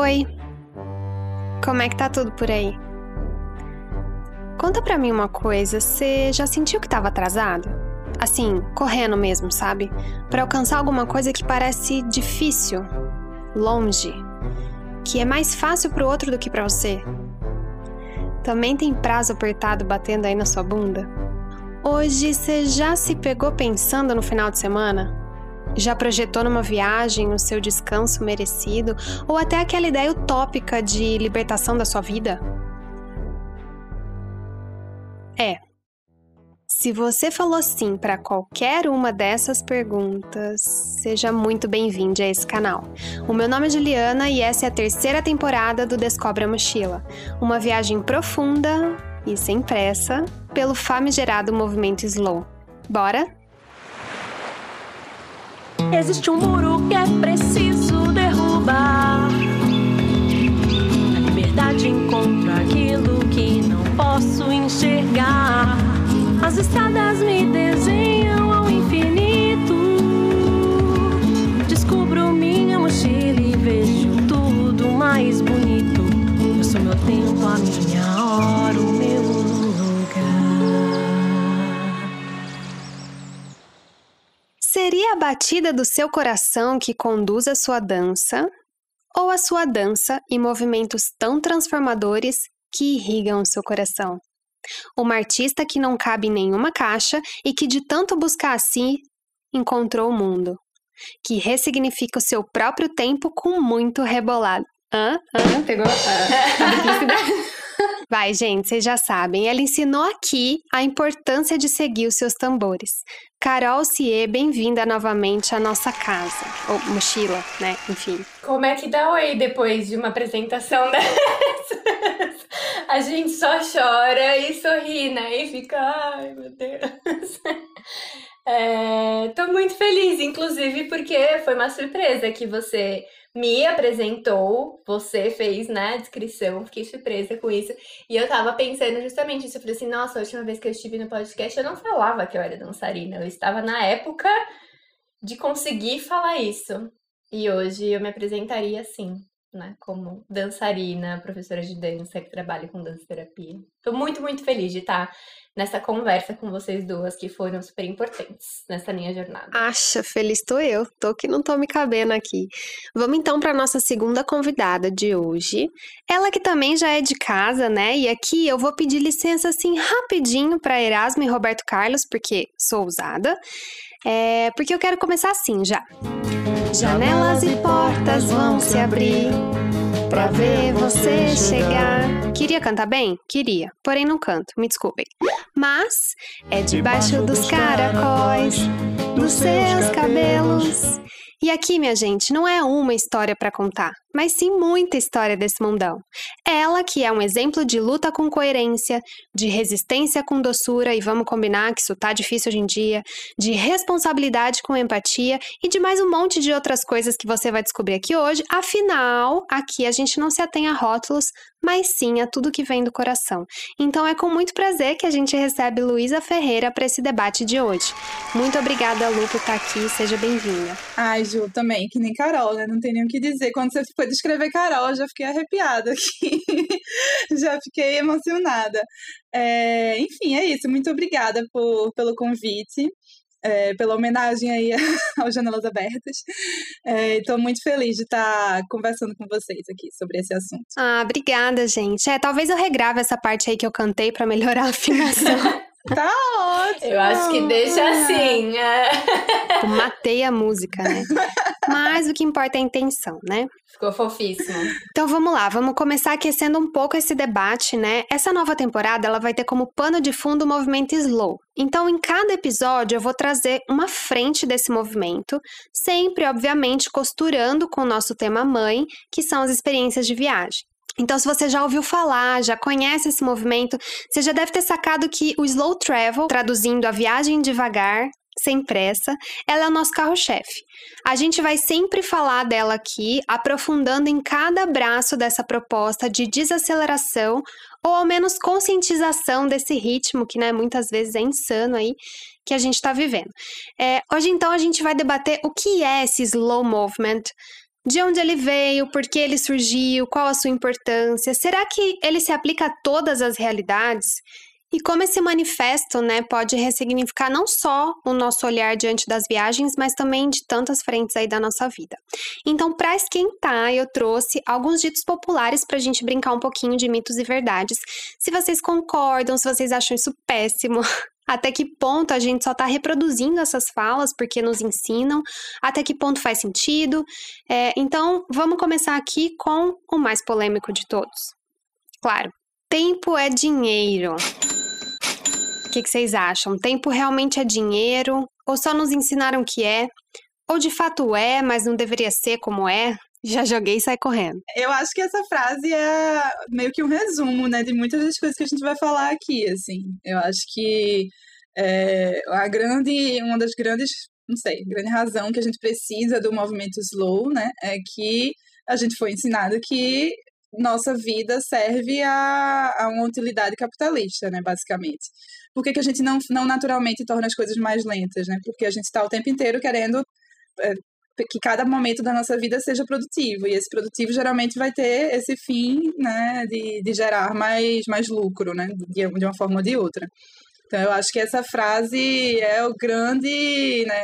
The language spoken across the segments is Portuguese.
Oi. Como é que tá tudo por aí? Conta pra mim uma coisa, você já sentiu que tava atrasado? Assim, correndo mesmo, sabe? Pra alcançar alguma coisa que parece difícil, longe, que é mais fácil pro outro do que pra você. Também tem prazo apertado batendo aí na sua bunda? Hoje você já se pegou pensando no final de semana? Já projetou numa viagem o seu descanso merecido ou até aquela ideia utópica de libertação da sua vida? É. Se você falou sim para qualquer uma dessas perguntas, seja muito bem-vindo a esse canal. O meu nome é Juliana e essa é a terceira temporada do Descobre a Mochila, uma viagem profunda e sem pressa pelo famigerado movimento slow. Bora? Existe um muro que é preciso derrubar. A liberdade encontra aquilo que não posso enxergar. As estradas me desenham ao infinito. Descubro minha mochila e vejo tudo mais bonito. Eu sou meu tempo, a minha hora, o meu Seria a batida do seu coração que conduz a sua dança, ou a sua dança e movimentos tão transformadores que irrigam o seu coração? Uma artista que não cabe em nenhuma caixa e que, de tanto buscar a si, encontrou o mundo. Que ressignifica o seu próprio tempo com muito rebolado. Hã? Hã? Pegou a, a duplicidade? Vai, gente, vocês já sabem. Ela ensinou aqui a importância de seguir os seus tambores. Carol Cie, bem-vinda novamente à nossa casa. Ou mochila, né? Enfim. Como é que dá oi depois de uma apresentação dessas? A gente só chora e sorri, né? E fica, ai meu Deus. É, tô muito feliz, inclusive, porque foi uma surpresa que você me apresentou, você fez, né, a descrição, fiquei surpresa com isso. E eu tava pensando justamente isso, eu falei assim, nossa, a última vez que eu estive no podcast eu não falava que eu era dançarina, eu estava na época de conseguir falar isso. E hoje eu me apresentaria assim, né, como dançarina, professora de dança que trabalha com dança terapia. Tô muito, muito feliz de estar nessa conversa com vocês duas que foram super importantes nessa minha jornada. Acha, feliz tô eu. Tô que não tô me cabendo aqui. Vamos então para nossa segunda convidada de hoje. Ela que também já é de casa, né? E aqui eu vou pedir licença assim rapidinho para Erasmo e Roberto Carlos, porque sou ousada. É, porque eu quero começar assim já. Janelas e portas vão se abrir pra ver você chegar. Queria cantar bem? Queria, porém não canto, me desculpem. Mas é debaixo dos caracóis, dos seus cabelos. E aqui, minha gente, não é uma história para contar, mas sim muita história desse mundão. Ela que é um exemplo de luta com coerência, de resistência com doçura, e vamos combinar que isso tá difícil hoje em dia, de responsabilidade com empatia e de mais um monte de outras coisas que você vai descobrir aqui hoje. Afinal, aqui a gente não se atém a rótulos, mas sim a tudo que vem do coração. Então é com muito prazer que a gente recebe Luísa Ferreira para esse debate de hoje. Muito obrigada, Lu, por estar aqui, seja bem-vinda. Ai, Ju, também, que nem Carol, né? Não tem nem o que dizer. Quando você foi descrever Carol, eu já fiquei arrepiada aqui. já fiquei emocionada. É, enfim, é isso. Muito obrigada por, pelo convite. É, pela homenagem aí ao Janelas Abertas. Estou muito feliz de estar conversando com vocês aqui sobre esse assunto. Ah, obrigada, gente. É, talvez eu regrave essa parte aí que eu cantei para melhorar a afinação. Tá ótimo! Eu acho que deixa assim. é. matei a música, né? Mas o que importa é a intenção, né? Ficou fofíssimo. Então vamos lá, vamos começar aquecendo um pouco esse debate, né? Essa nova temporada ela vai ter como pano de fundo o movimento slow. Então, em cada episódio, eu vou trazer uma frente desse movimento, sempre, obviamente, costurando com o nosso tema mãe, que são as experiências de viagem. Então, se você já ouviu falar, já conhece esse movimento, você já deve ter sacado que o slow travel, traduzindo a viagem devagar, sem pressa, ela é o nosso carro-chefe. A gente vai sempre falar dela aqui, aprofundando em cada braço dessa proposta de desaceleração ou ao menos conscientização desse ritmo que, né, muitas vezes é insano aí que a gente está vivendo. É, hoje então a gente vai debater o que é esse slow movement De onde ele veio, por que ele surgiu, qual a sua importância? Será que ele se aplica a todas as realidades? E como esse manifesto né, pode ressignificar não só o nosso olhar diante das viagens, mas também de tantas frentes aí da nossa vida. Então, para esquentar, eu trouxe alguns ditos populares para a gente brincar um pouquinho de mitos e verdades. Se vocês concordam, se vocês acham isso péssimo, até que ponto a gente só está reproduzindo essas falas porque nos ensinam, até que ponto faz sentido. É, então, vamos começar aqui com o mais polêmico de todos. Claro, tempo é dinheiro. Que, que vocês acham? Tempo realmente é dinheiro? Ou só nos ensinaram que é? Ou de fato é, mas não deveria ser como é? Já joguei e sai correndo. Eu acho que essa frase é meio que um resumo, né, de muitas das coisas que a gente vai falar aqui, assim. Eu acho que é, a grande, uma das grandes, não sei, grande razão que a gente precisa do movimento slow, né, é que a gente foi ensinado que nossa vida serve a, a uma utilidade capitalista, né, basicamente. Por que, que a gente não, não naturalmente torna as coisas mais lentas, né? Porque a gente está o tempo inteiro querendo é, que cada momento da nossa vida seja produtivo, e esse produtivo geralmente vai ter esse fim, né, de, de gerar mais, mais lucro, né, de, de uma forma ou de outra. Então, eu acho que essa frase é o grande, né,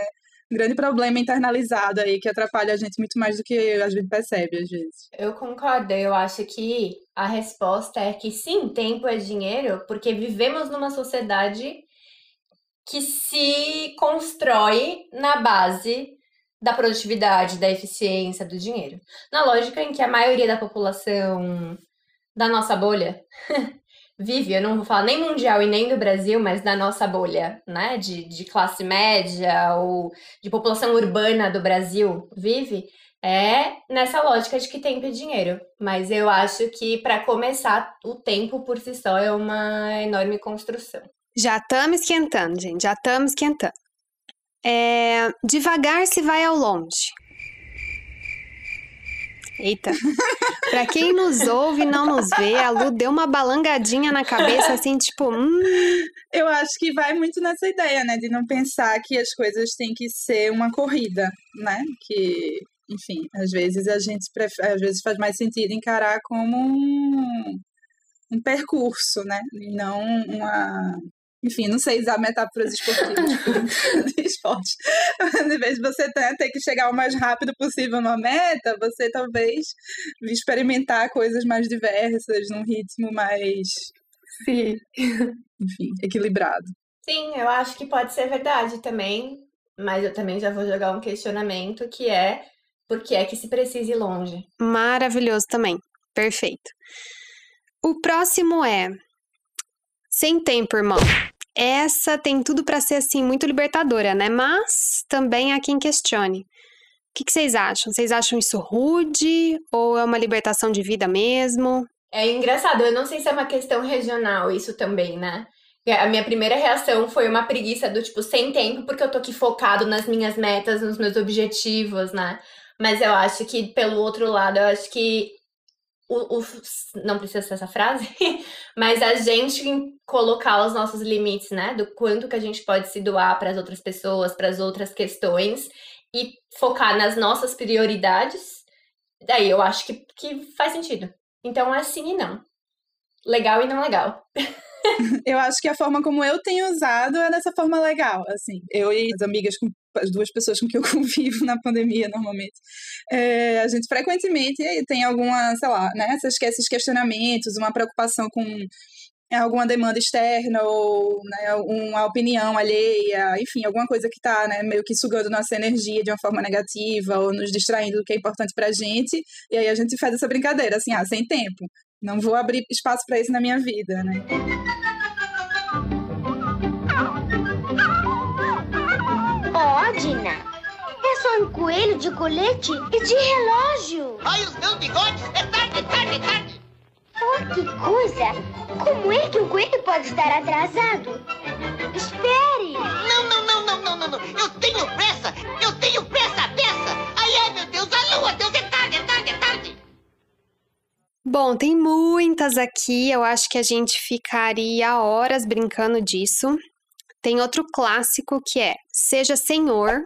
grande problema internalizado aí que atrapalha a gente muito mais do que a gente percebe às vezes. Eu concordo, eu acho que a resposta é que sim, tempo é dinheiro, porque vivemos numa sociedade que se constrói na base da produtividade, da eficiência, do dinheiro. Na lógica em que a maioria da população da nossa bolha vive, eu não vou falar nem mundial e nem do Brasil, mas da nossa bolha, né, de, de classe média ou de população urbana do Brasil vive, é nessa lógica de que tempo é dinheiro. Mas eu acho que, para começar, o tempo por si só é uma enorme construção. Já estamos esquentando, gente, já estamos esquentando. É, devagar se vai ao longe. Eita. Pra quem nos ouve e não nos vê, a Lu deu uma balangadinha na cabeça, assim, tipo, hum. Eu acho que vai muito nessa ideia, né? De não pensar que as coisas têm que ser uma corrida, né? Que, enfim, às vezes a gente às vezes faz mais sentido encarar como um, um percurso, né? E não uma enfim, não sei usar metáforas esportivas de esporte. em vez de você ter, ter que chegar o mais rápido possível numa meta, você talvez experimentar coisas mais diversas, num ritmo mais. Sim. Enfim, equilibrado. Sim, eu acho que pode ser verdade também, mas eu também já vou jogar um questionamento que é por que é que se precisa ir longe? Maravilhoso também. Perfeito. O próximo é sem tempo, irmão. Essa tem tudo para ser assim muito libertadora, né? Mas também há quem questione. O que, que vocês acham? Vocês acham isso rude ou é uma libertação de vida mesmo? É engraçado, eu não sei se é uma questão regional isso também, né? A minha primeira reação foi uma preguiça do tipo, sem tempo, porque eu tô aqui focado nas minhas metas, nos meus objetivos, né? Mas eu acho que, pelo outro lado, eu acho que o, o, não precisa ser essa frase, mas a gente colocar os nossos limites, né? Do quanto que a gente pode se doar para as outras pessoas, para as outras questões e focar nas nossas prioridades, daí eu acho que, que faz sentido. Então é sim e não. Legal e não legal. eu acho que a forma como eu tenho usado é dessa forma legal, assim. Eu e as amigas com as duas pessoas com que eu convivo na pandemia normalmente, é, a gente frequentemente tem alguma, sei lá, né, esses questionamentos, uma preocupação com alguma demanda externa ou né, uma opinião alheia, enfim, alguma coisa que está né, meio que sugando nossa energia de uma forma negativa ou nos distraindo do que é importante para a gente, e aí a gente faz essa brincadeira, assim, ah, sem tempo, não vou abrir espaço para isso na minha vida, né? Dina. É só um coelho de colete e de relógio. Olha os meus bigodes. É tarde, é tarde, é tarde. Oh, que coisa! Como é que um coelho pode estar atrasado? Espere! Não, não, não, não, não, não, não. Eu tenho pressa! Eu tenho pressa, peça! Ai, ai, meu Deus, a lua, Deus, é tarde, é tarde, é tarde! Bom, tem muitas aqui. Eu acho que a gente ficaria horas brincando disso. Tem outro clássico que é: seja senhor,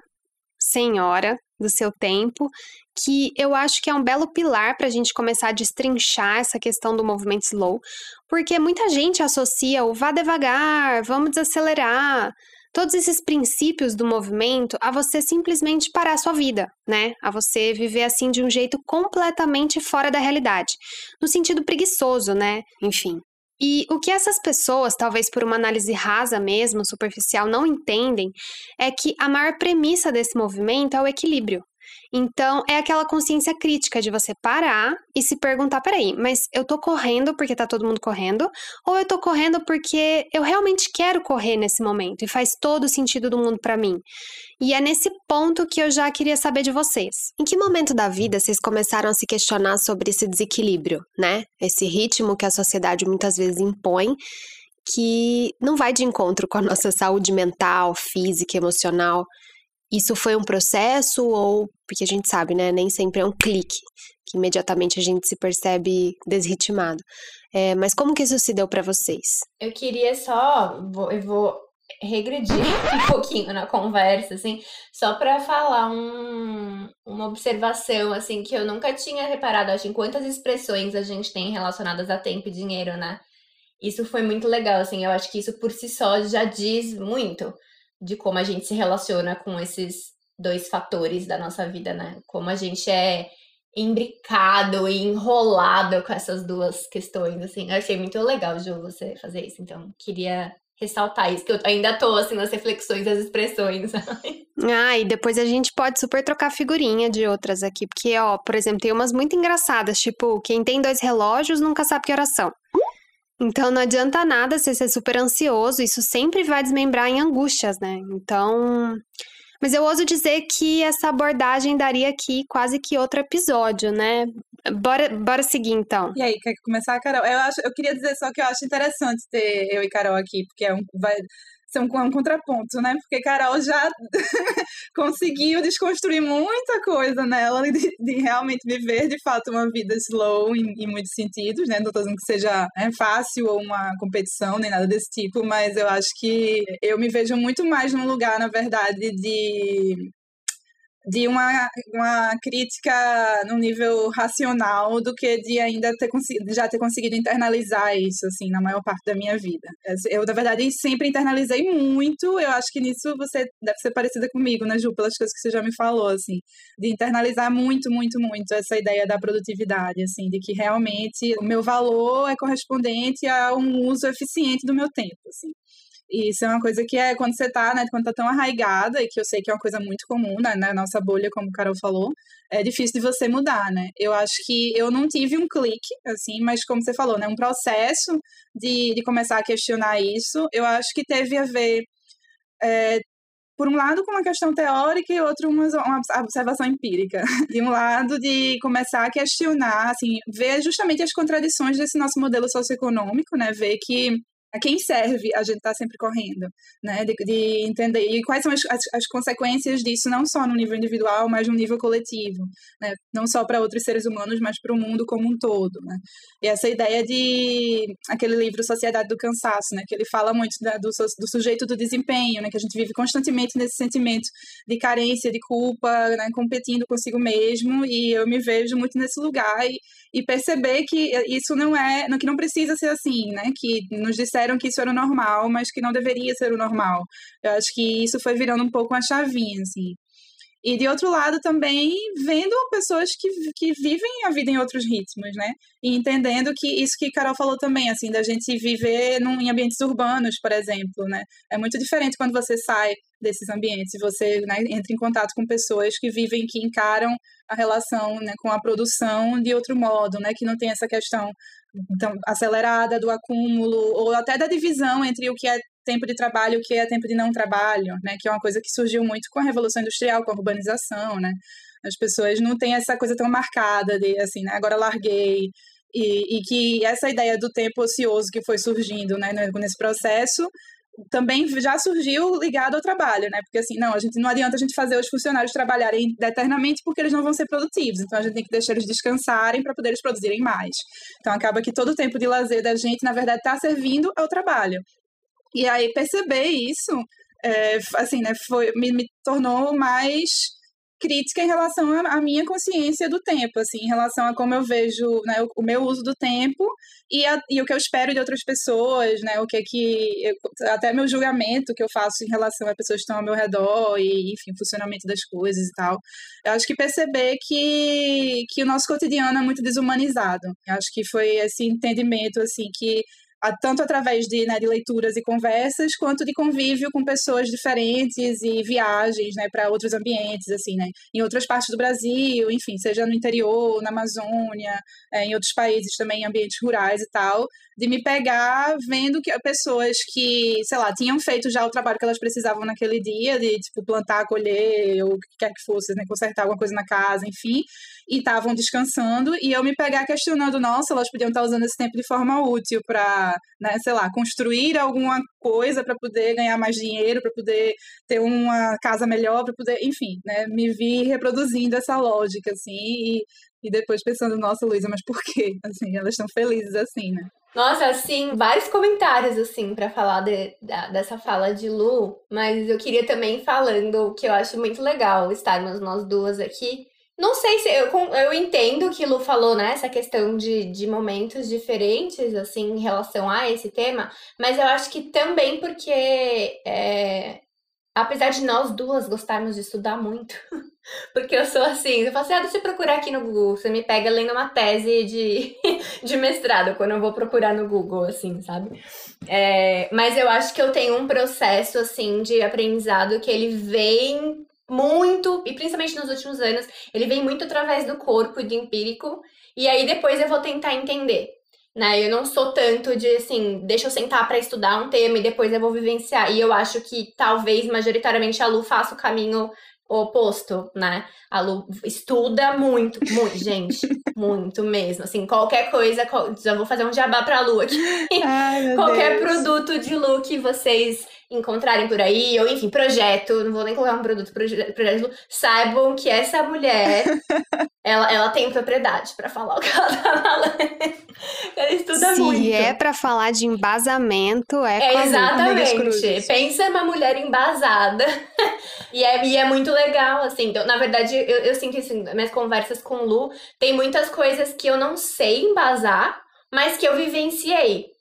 senhora do seu tempo, que eu acho que é um belo pilar para a gente começar a destrinchar essa questão do movimento slow, porque muita gente associa o vá devagar, vamos desacelerar, todos esses princípios do movimento a você simplesmente parar a sua vida, né? A você viver assim de um jeito completamente fora da realidade, no sentido preguiçoso, né? Enfim. E o que essas pessoas, talvez por uma análise rasa mesmo, superficial, não entendem é que a maior premissa desse movimento é o equilíbrio. Então, é aquela consciência crítica de você parar e se perguntar: peraí, mas eu tô correndo porque tá todo mundo correndo? Ou eu tô correndo porque eu realmente quero correr nesse momento e faz todo o sentido do mundo para mim? E é nesse ponto que eu já queria saber de vocês. Em que momento da vida vocês começaram a se questionar sobre esse desequilíbrio, né? Esse ritmo que a sociedade muitas vezes impõe que não vai de encontro com a nossa saúde mental, física, emocional. Isso foi um processo ou porque a gente sabe, né, nem sempre é um clique que imediatamente a gente se percebe desritimado. É, mas como que isso se deu para vocês? Eu queria só, eu vou regredir um pouquinho na conversa, assim, só para falar um, uma observação, assim, que eu nunca tinha reparado, acho, em quantas expressões a gente tem relacionadas a tempo e dinheiro, né? Isso foi muito legal, assim, eu acho que isso por si só já diz muito de como a gente se relaciona com esses dois fatores da nossa vida, né? Como a gente é imbricado e enrolado com essas duas questões, assim. Eu achei muito legal, Ju, você fazer isso. Então, queria ressaltar isso, que eu ainda tô, assim, nas reflexões das expressões. ah, e depois a gente pode super trocar figurinha de outras aqui, porque, ó, por exemplo, tem umas muito engraçadas, tipo, quem tem dois relógios nunca sabe que oração. Então não adianta nada você ser super ansioso, isso sempre vai desmembrar em angústias, né? Então. Mas eu ouso dizer que essa abordagem daria aqui quase que outro episódio, né? Bora, bora seguir então. E aí, quer começar, Carol? Eu, acho, eu queria dizer só que eu acho interessante ter eu e Carol aqui, porque é um, vai, ser um, um contraponto, né? Porque Carol já conseguiu desconstruir muita coisa nela de, de, realmente viver de fato uma vida slow em, em muitos sentidos, né? Não estou dizendo que seja né, fácil ou uma competição nem nada desse tipo, mas eu acho que eu me vejo muito mais num lugar, na verdade, de de uma, uma crítica no nível racional do que de ainda ter já ter conseguido internalizar isso, assim, na maior parte da minha vida. Eu, na verdade, sempre internalizei muito, eu acho que nisso você deve ser parecida comigo, né, Ju, pelas coisas que você já me falou, assim, de internalizar muito, muito, muito essa ideia da produtividade, assim, de que realmente o meu valor é correspondente a um uso eficiente do meu tempo, assim. E isso é uma coisa que é quando você tá, né, quando tá tão arraigada, e que eu sei que é uma coisa muito comum né, na nossa bolha, como o Carol falou, é difícil de você mudar, né? Eu acho que eu não tive um clique, assim, mas como você falou, né, um processo de, de começar a questionar isso, eu acho que teve a ver, é, por um lado, com uma questão teórica e outro, uma, uma observação empírica. De um lado, de começar a questionar, assim, ver justamente as contradições desse nosso modelo socioeconômico, né? Ver que a quem serve a gente estar tá sempre correndo, né? De, de, entender e quais são as, as, as, consequências disso, não só no nível individual, mas no nível coletivo, né? Não só para outros seres humanos, mas para o mundo como um todo, né? E essa ideia de aquele livro Sociedade do Cansaço, né? Que ele fala muito da, do, do sujeito do desempenho, né? Que a gente vive constantemente nesse sentimento de carência, de culpa, né? Competindo consigo mesmo e eu me vejo muito nesse lugar e, e perceber que isso não é, que não precisa ser assim, né? Que nos disseram que isso era o normal, mas que não deveria ser o normal. Eu acho que isso foi virando um pouco uma chavinha, assim. E de outro lado também vendo pessoas que, que vivem a vida em outros ritmos, né? E entendendo que isso que Carol falou também, assim, da gente viver num, em ambientes urbanos, por exemplo, né? É muito diferente quando você sai desses ambientes e você né, entra em contato com pessoas que vivem, que encaram a relação né, com a produção de outro modo, né? Que não tem essa questão então, acelerada do acúmulo ou até da divisão entre o que é tempo de trabalho e o que é tempo de não trabalho, né? Que é uma coisa que surgiu muito com a revolução industrial, com a urbanização, né? As pessoas não têm essa coisa tão marcada de assim, né? Agora larguei e, e que essa ideia do tempo ocioso que foi surgindo, né? Nesse processo também já surgiu ligado ao trabalho, né? Porque assim, não, a gente não adianta a gente fazer os funcionários trabalharem eternamente porque eles não vão ser produtivos. Então a gente tem que deixar eles descansarem para poder eles produzirem mais. Então acaba que todo o tempo de lazer da gente, na verdade, está servindo ao trabalho. E aí perceber isso, é, assim, né, foi, me, me tornou mais crítica em relação à minha consciência do tempo, assim, em relação a como eu vejo né, o, o, meu uso do tempo e, a, e, o que eu espero de outras pessoas, né, o que é que eu, até meu julgamento que eu faço em relação a pessoas que estão ao meu redor e, enfim, funcionamento das coisas e tal. Eu acho que perceber que, que o nosso cotidiano é muito desumanizado. Eu acho que foi esse entendimento, assim, que tanto através de, né, de leituras e conversas, quanto de convívio com pessoas diferentes e viagens né, para outros ambientes, assim, né, em outras partes do Brasil, enfim, seja no interior, na Amazônia, é, em outros países também, em ambientes rurais e tal, de me pegar vendo que pessoas que, sei lá, tinham feito já o trabalho que elas precisavam naquele dia, de, tipo, plantar, colher, ou o que quer que fosse, né, consertar alguma coisa na casa, enfim, e estavam descansando, e eu me pegar questionando, nossa, elas podiam estar usando esse tempo de forma útil para, né, sei lá, construir alguma coisa para poder ganhar mais dinheiro, para poder ter uma casa melhor, para poder, enfim, né, me vi reproduzindo essa lógica, assim, e, e depois pensando, nossa, Luísa, mas por quê? Assim, elas estão felizes assim, né? Nossa, assim, vários comentários, assim, para falar de, da, dessa fala de Lu, mas eu queria também falando que eu acho muito legal estarmos nós duas aqui. Não sei se eu, eu entendo que Lu falou, né, essa questão de, de momentos diferentes, assim, em relação a esse tema, mas eu acho que também porque é, apesar de nós duas gostarmos de estudar muito, porque eu sou assim, eu falo assim, ah, deixa eu procurar aqui no Google, você me pega lendo uma tese de, de mestrado, quando eu vou procurar no Google, assim, sabe? É, mas eu acho que eu tenho um processo, assim, de aprendizado que ele vem muito, e principalmente nos últimos anos, ele vem muito através do corpo, de empírico, e aí depois eu vou tentar entender né? Eu não sou tanto de assim, deixa eu sentar para estudar um tema e depois eu vou vivenciar. E eu acho que talvez majoritariamente a Lu faça o caminho oposto, né? A Lu estuda muito, muito, gente, muito mesmo. Assim, qualquer coisa, já vou fazer um jabá pra Lu aqui. Ai, qualquer Deus. produto de Lu que vocês encontrarem por aí, ou enfim, projeto, não vou nem colocar um produto, projeto, projeto saibam que essa mulher, ela, ela tem propriedade para falar o que ela tá falando. Ela estuda Se muito. Se é para falar de embasamento, é, é. Exatamente. Pensa uma mulher embasada. e, é, e é muito legal, assim. Então, na verdade, eu, eu sinto assim, minhas conversas com Lu, tem muitas coisas que eu não sei embasar, mas que eu vivenciei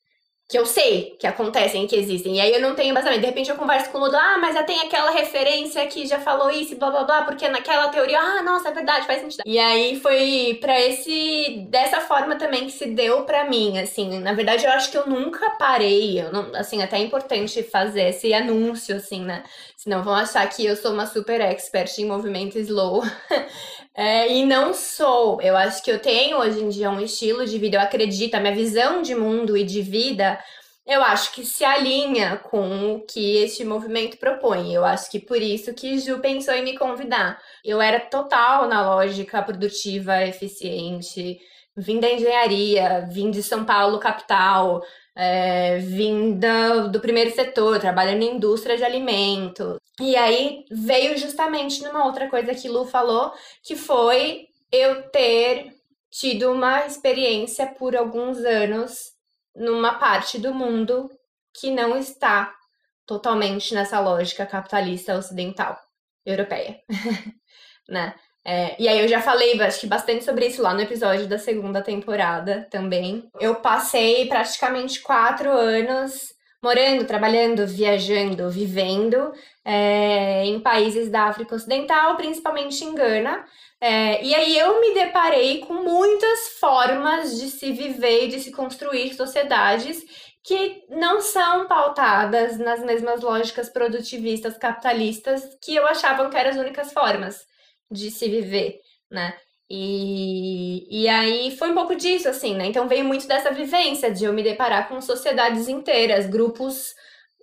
que eu sei que acontecem, que existem. E aí eu não tenho embasamento. De repente eu converso com o Ludo, ah, mas já tem aquela referência que já falou isso, blá blá blá, porque naquela teoria, ah, nossa, é verdade, faz sentido. E aí foi para esse dessa forma também que se deu para mim, assim. Na verdade, eu acho que eu nunca parei, eu não, assim, até é importante fazer esse anúncio assim, né? Senão vão achar que eu sou uma super expert em movimento slow. É, e não sou. Eu acho que eu tenho hoje em dia um estilo de vida, eu acredito, a minha visão de mundo e de vida, eu acho que se alinha com o que este movimento propõe. Eu acho que por isso que Ju pensou em me convidar. Eu era total na lógica produtiva, eficiente, vim da engenharia, vim de São Paulo, capital, é, vinda do primeiro setor, trabalhando em indústria de alimento. E aí veio justamente numa outra coisa que Lu falou, que foi eu ter tido uma experiência por alguns anos numa parte do mundo que não está totalmente nessa lógica capitalista ocidental europeia, né? É, e aí eu já falei, acho que bastante sobre isso lá no episódio da segunda temporada também. Eu passei praticamente quatro anos morando, trabalhando, viajando, vivendo é, em países da África Ocidental, principalmente em Gana. É, e aí eu me deparei com muitas formas de se viver e de se construir sociedades que não são pautadas nas mesmas lógicas produtivistas capitalistas que eu achava que eram as únicas formas de se viver, né? E, e aí foi um pouco disso, assim, né? Então veio muito dessa vivência de eu me deparar com sociedades inteiras, grupos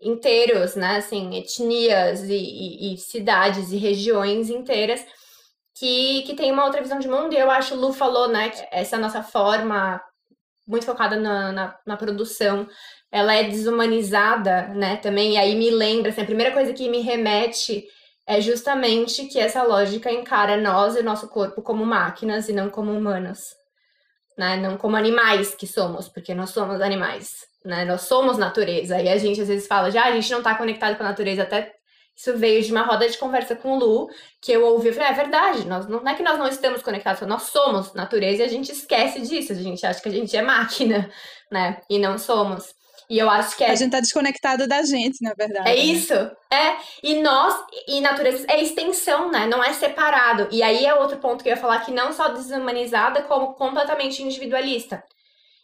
inteiros, né? Assim, etnias e, e, e cidades e regiões inteiras que, que tem uma outra visão de mundo. E eu acho, Lu falou, né? Que essa nossa forma muito focada na, na, na, produção, ela é desumanizada, né? Também, e aí me lembra, assim, a primeira coisa que me remete é justamente que essa lógica encara nós e nosso corpo como máquinas e não como humanos, né? Não como animais que somos, porque nós somos animais, né? Nós somos natureza. E a gente às vezes fala, já ah, a gente não está conectado com a natureza, até Isso veio de uma roda de conversa com o Lu, que eu ouvi e falei, é verdade, nós, não é que nós não estamos conectados, nós somos natureza e a gente esquece disso, a gente acha que a gente é máquina, né? E não somos. E eu acho que é. A gente tá desconectado da gente, na verdade. É né? isso. É. E nós, e natureza é extensão, né? Não é separado. E aí é outro ponto que eu ia falar que não só desumanizada, como completamente individualista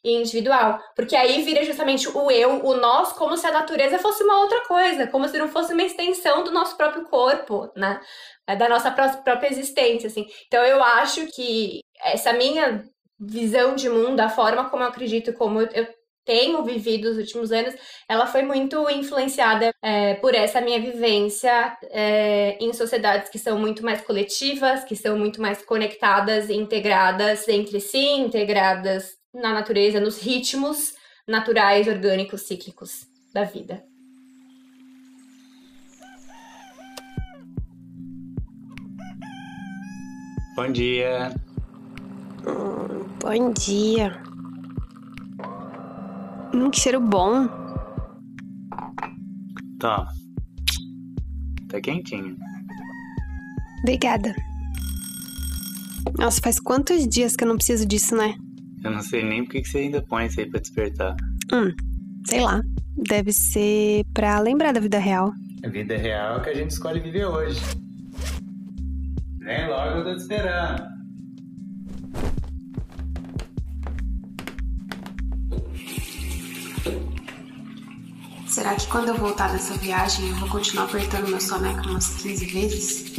e individual. Porque aí vira justamente o eu, o nós, como se a natureza fosse uma outra coisa, como se não fosse uma extensão do nosso próprio corpo, né? É Da nossa pró- própria existência, assim. Então eu acho que essa minha visão de mundo, a forma como eu acredito, como eu tenho vivido os últimos anos, ela foi muito influenciada é, por essa minha vivência é, em sociedades que são muito mais coletivas, que são muito mais conectadas e integradas entre si, integradas na natureza, nos ritmos naturais, orgânicos, cíclicos da vida. Bom dia. Bom dia. Hum, que cheiro bom. Toma. Tá quentinho. Obrigada. Nossa, faz quantos dias que eu não preciso disso, né? Eu não sei nem por que que você ainda põe isso aí pra despertar. Hum, sei lá. Deve ser pra lembrar da vida real. A vida real que a gente escolhe viver hoje. Nem logo eu tô te esperando. Será que quando eu voltar dessa viagem eu vou continuar apertando meu soneca umas 15 vezes?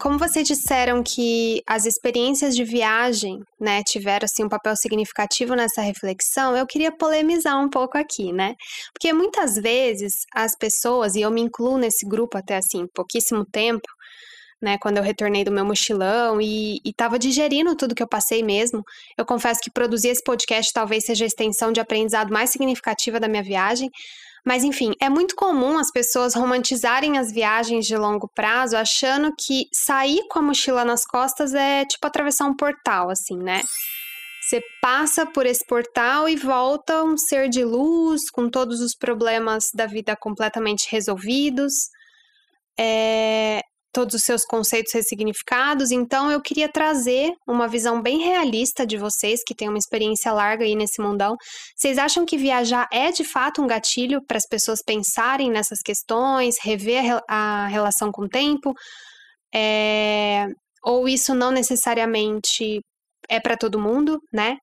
Como vocês disseram que as experiências de viagem, né, tiveram assim um papel significativo nessa reflexão, eu queria polemizar um pouco aqui, né? Porque muitas vezes as pessoas, e eu me incluo nesse grupo até assim, pouquíssimo tempo, né, quando eu retornei do meu mochilão e estava digerindo tudo que eu passei mesmo. Eu confesso que produzir esse podcast talvez seja a extensão de aprendizado mais significativa da minha viagem. Mas, enfim, é muito comum as pessoas romantizarem as viagens de longo prazo, achando que sair com a mochila nas costas é tipo atravessar um portal, assim, né? Você passa por esse portal e volta um ser de luz, com todos os problemas da vida completamente resolvidos. É, todos os seus conceitos ressignificados. Então, eu queria trazer uma visão bem realista de vocês, que têm uma experiência larga aí nesse mundão. Vocês acham que viajar é de fato um gatilho para as pessoas pensarem nessas questões, rever a, rel- a relação com o tempo? É, Ou isso não necessariamente é para todo mundo, né?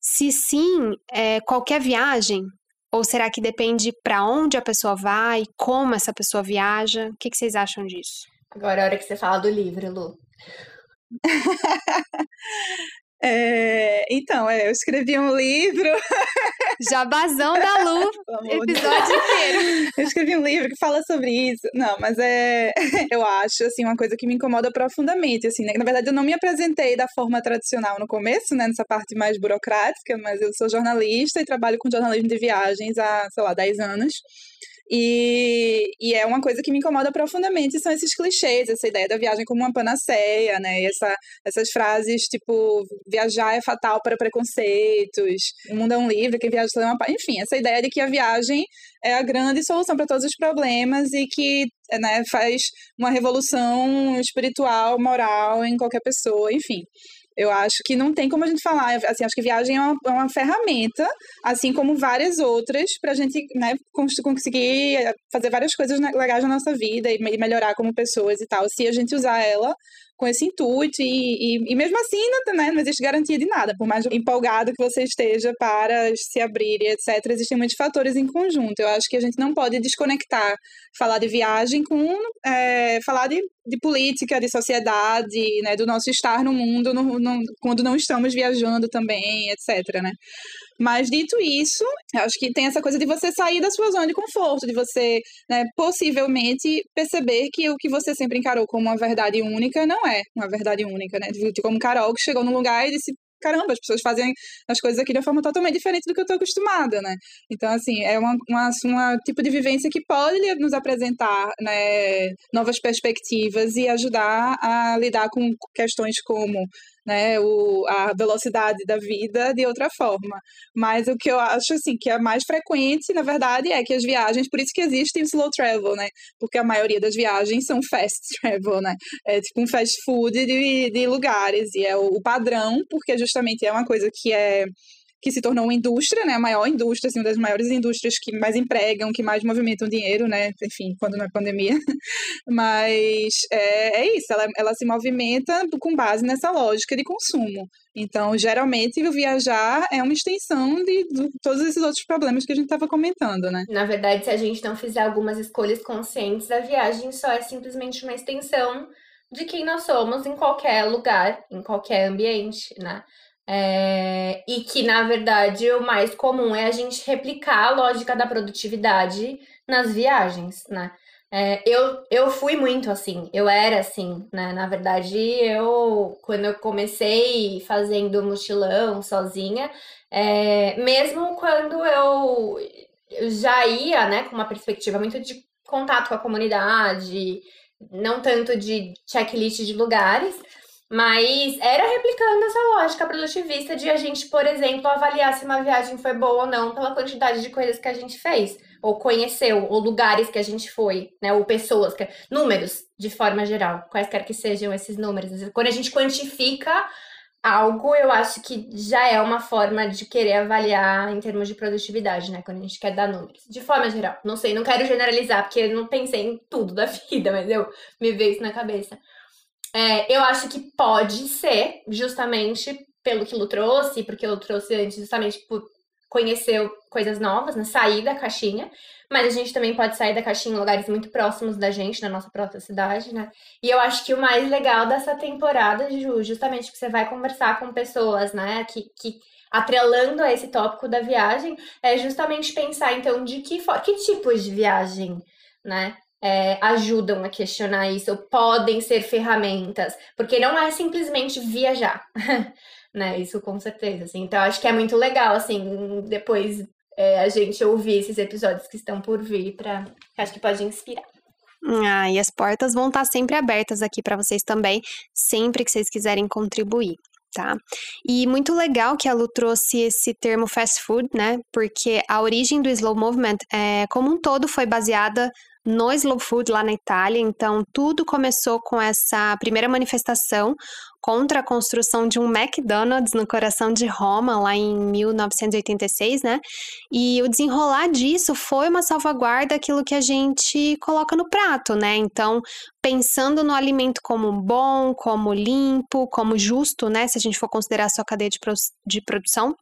Se sim, é, qualquer viagem, ou será que depende para onde a pessoa vai, como essa pessoa viaja? O que, que vocês acham disso? Agora é a hora que você fala do livro, Lu. É, então, é, eu escrevi um livro. Jabazão da Lu, episódio inteiro. Eu escrevi um livro que fala sobre isso. Não, mas é. Eu acho, assim, uma coisa que me incomoda profundamente. Assim, né? Na verdade, eu não me apresentei da forma tradicional no começo, né? Nessa parte mais burocrática, mas eu sou jornalista e trabalho com jornalismo de viagens há, sei lá, 10 anos. E, e é uma coisa que me incomoda profundamente, são esses clichês, essa ideia da viagem como uma panaceia, né? E essa, essas frases tipo, viajar é fatal para preconceitos, o mundo é um livro, quem viaja é uma... pa-". Enfim, essa ideia de que a viagem é a grande solução para todos os problemas e que né, faz uma revolução espiritual, moral em qualquer pessoa, enfim. Eu acho que não tem como a gente falar, assim, acho que viagem é uma, é uma ferramenta, assim como várias outras, para a gente né, cons- conseguir fazer várias coisas legais na nossa vida e melhorar como pessoas e tal, se a gente usar ela com esse intuito e, e, e mesmo assim não, né, não existe garantia de nada, por mais empolgado que você esteja para se abrir e etc, existem muitos fatores em conjunto. Eu acho que a gente não pode desconectar falar de viagem com é, falar de, de política, de sociedade, né, do nosso estar no mundo no, no- quando não estamos viajando também, etc, né? Mas dito isso, acho que tem essa coisa de você sair da sua zona de conforto, de você, né, possivelmente perceber que o que você sempre encarou como uma verdade única não é uma verdade única, né? De, como Carol que chegou num lugar e disse caramba, as pessoas fazem as coisas aqui de uma forma totalmente diferente do que eu estou acostumada, né? Então, assim, é uma, uma, uma tipo de vivência que pode nos apresentar né, novas perspectivas e ajudar a lidar com questões como né, o, a velocidade da vida de outra forma. Mas o que eu acho assim que é mais frequente, na verdade, é que as viagens, por isso que existe o slow travel, né? Porque a maioria das viagens são fast travel, né? É tipo um fast food de, de lugares e é o, o padrão, porque justamente é uma coisa que é que se tornou uma indústria, né, a maior indústria, assim, uma das maiores indústrias que mais empregam, que mais movimentam dinheiro, né, enfim, quando não é pandemia. Mas é, é isso, ela, ela se movimenta com base nessa lógica de consumo. Então, geralmente, o viajar é uma extensão de, de todos esses outros problemas que a gente estava comentando, né? Na verdade, se a gente não fizer algumas escolhas conscientes, a viagem só é simplesmente uma extensão de quem nós somos em qualquer lugar, em qualquer ambiente, né? É, e que, na verdade, o mais comum é a gente replicar a lógica da produtividade nas viagens, né? É, eu, eu fui muito assim, eu era assim, né? Na verdade, eu, quando eu comecei fazendo mochilão sozinha, é, mesmo quando eu, já ia, né, com uma perspectiva muito de contato com a comunidade, não tanto de checklist de lugares, mas era replicando essa lógica produtivista de a gente, por exemplo, avaliar se uma viagem foi boa ou não pela quantidade de coisas que a gente fez, ou conheceu, ou lugares que a gente foi, né? Ou pessoas, que... números de forma geral, quaisquer que sejam esses números. Quando a gente quantifica algo, eu acho que já é uma forma de querer avaliar em termos de produtividade, né? Quando a gente quer dar números. De forma geral. Não sei, não quero generalizar, porque eu não pensei em tudo da vida, mas eu me vejo isso na cabeça. É, eu acho que pode ser, justamente pelo que Lu trouxe, porque Lu trouxe antes, justamente por conhecer coisas novas, né? sair da caixinha, mas a gente também pode sair da caixinha em lugares muito próximos da gente, na nossa própria cidade, né? E eu acho que o mais legal dessa temporada, Ju, justamente que você vai conversar com pessoas, né, que, que atrelando a esse tópico da viagem, é justamente pensar, então, de que, que tipos de viagem, né? É, ajudam a questionar isso, podem ser ferramentas, porque não é simplesmente viajar, né? Isso com certeza, assim. Então, acho que é muito legal, assim, depois é, a gente ouvir esses episódios que estão por vir, para acho que pode inspirar. Ah, e as portas vão estar sempre abertas aqui para vocês também, sempre que vocês quiserem contribuir tá? E muito legal que a Lu trouxe esse termo fast food, né? Porque a origem do slow movement, é, como um todo, foi baseada no Slow Food lá na Itália. Então, tudo começou com essa primeira manifestação contra a construção de um McDonald's no coração de Roma, lá em 1986, né? E o desenrolar disso foi uma salvaguarda aquilo que a gente coloca no prato, né? Então, pensando no alimento como bom, como limpo, como justo, né? Se a gente for considerar a sua cadeia de, de produção.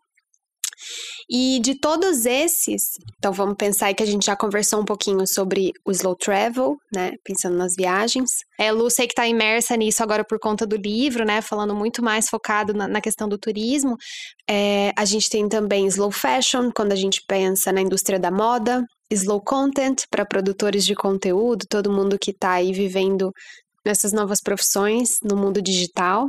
E de todos esses, então vamos pensar que a gente já conversou um pouquinho sobre o slow travel, né? Pensando nas viagens. É, Lu, sei que está imersa nisso agora por conta do livro, né? Falando muito mais focado na, na questão do turismo. É, a gente tem também slow fashion, quando a gente pensa na indústria da moda. Slow content, para produtores de conteúdo, todo mundo que está aí vivendo nessas novas profissões no mundo digital.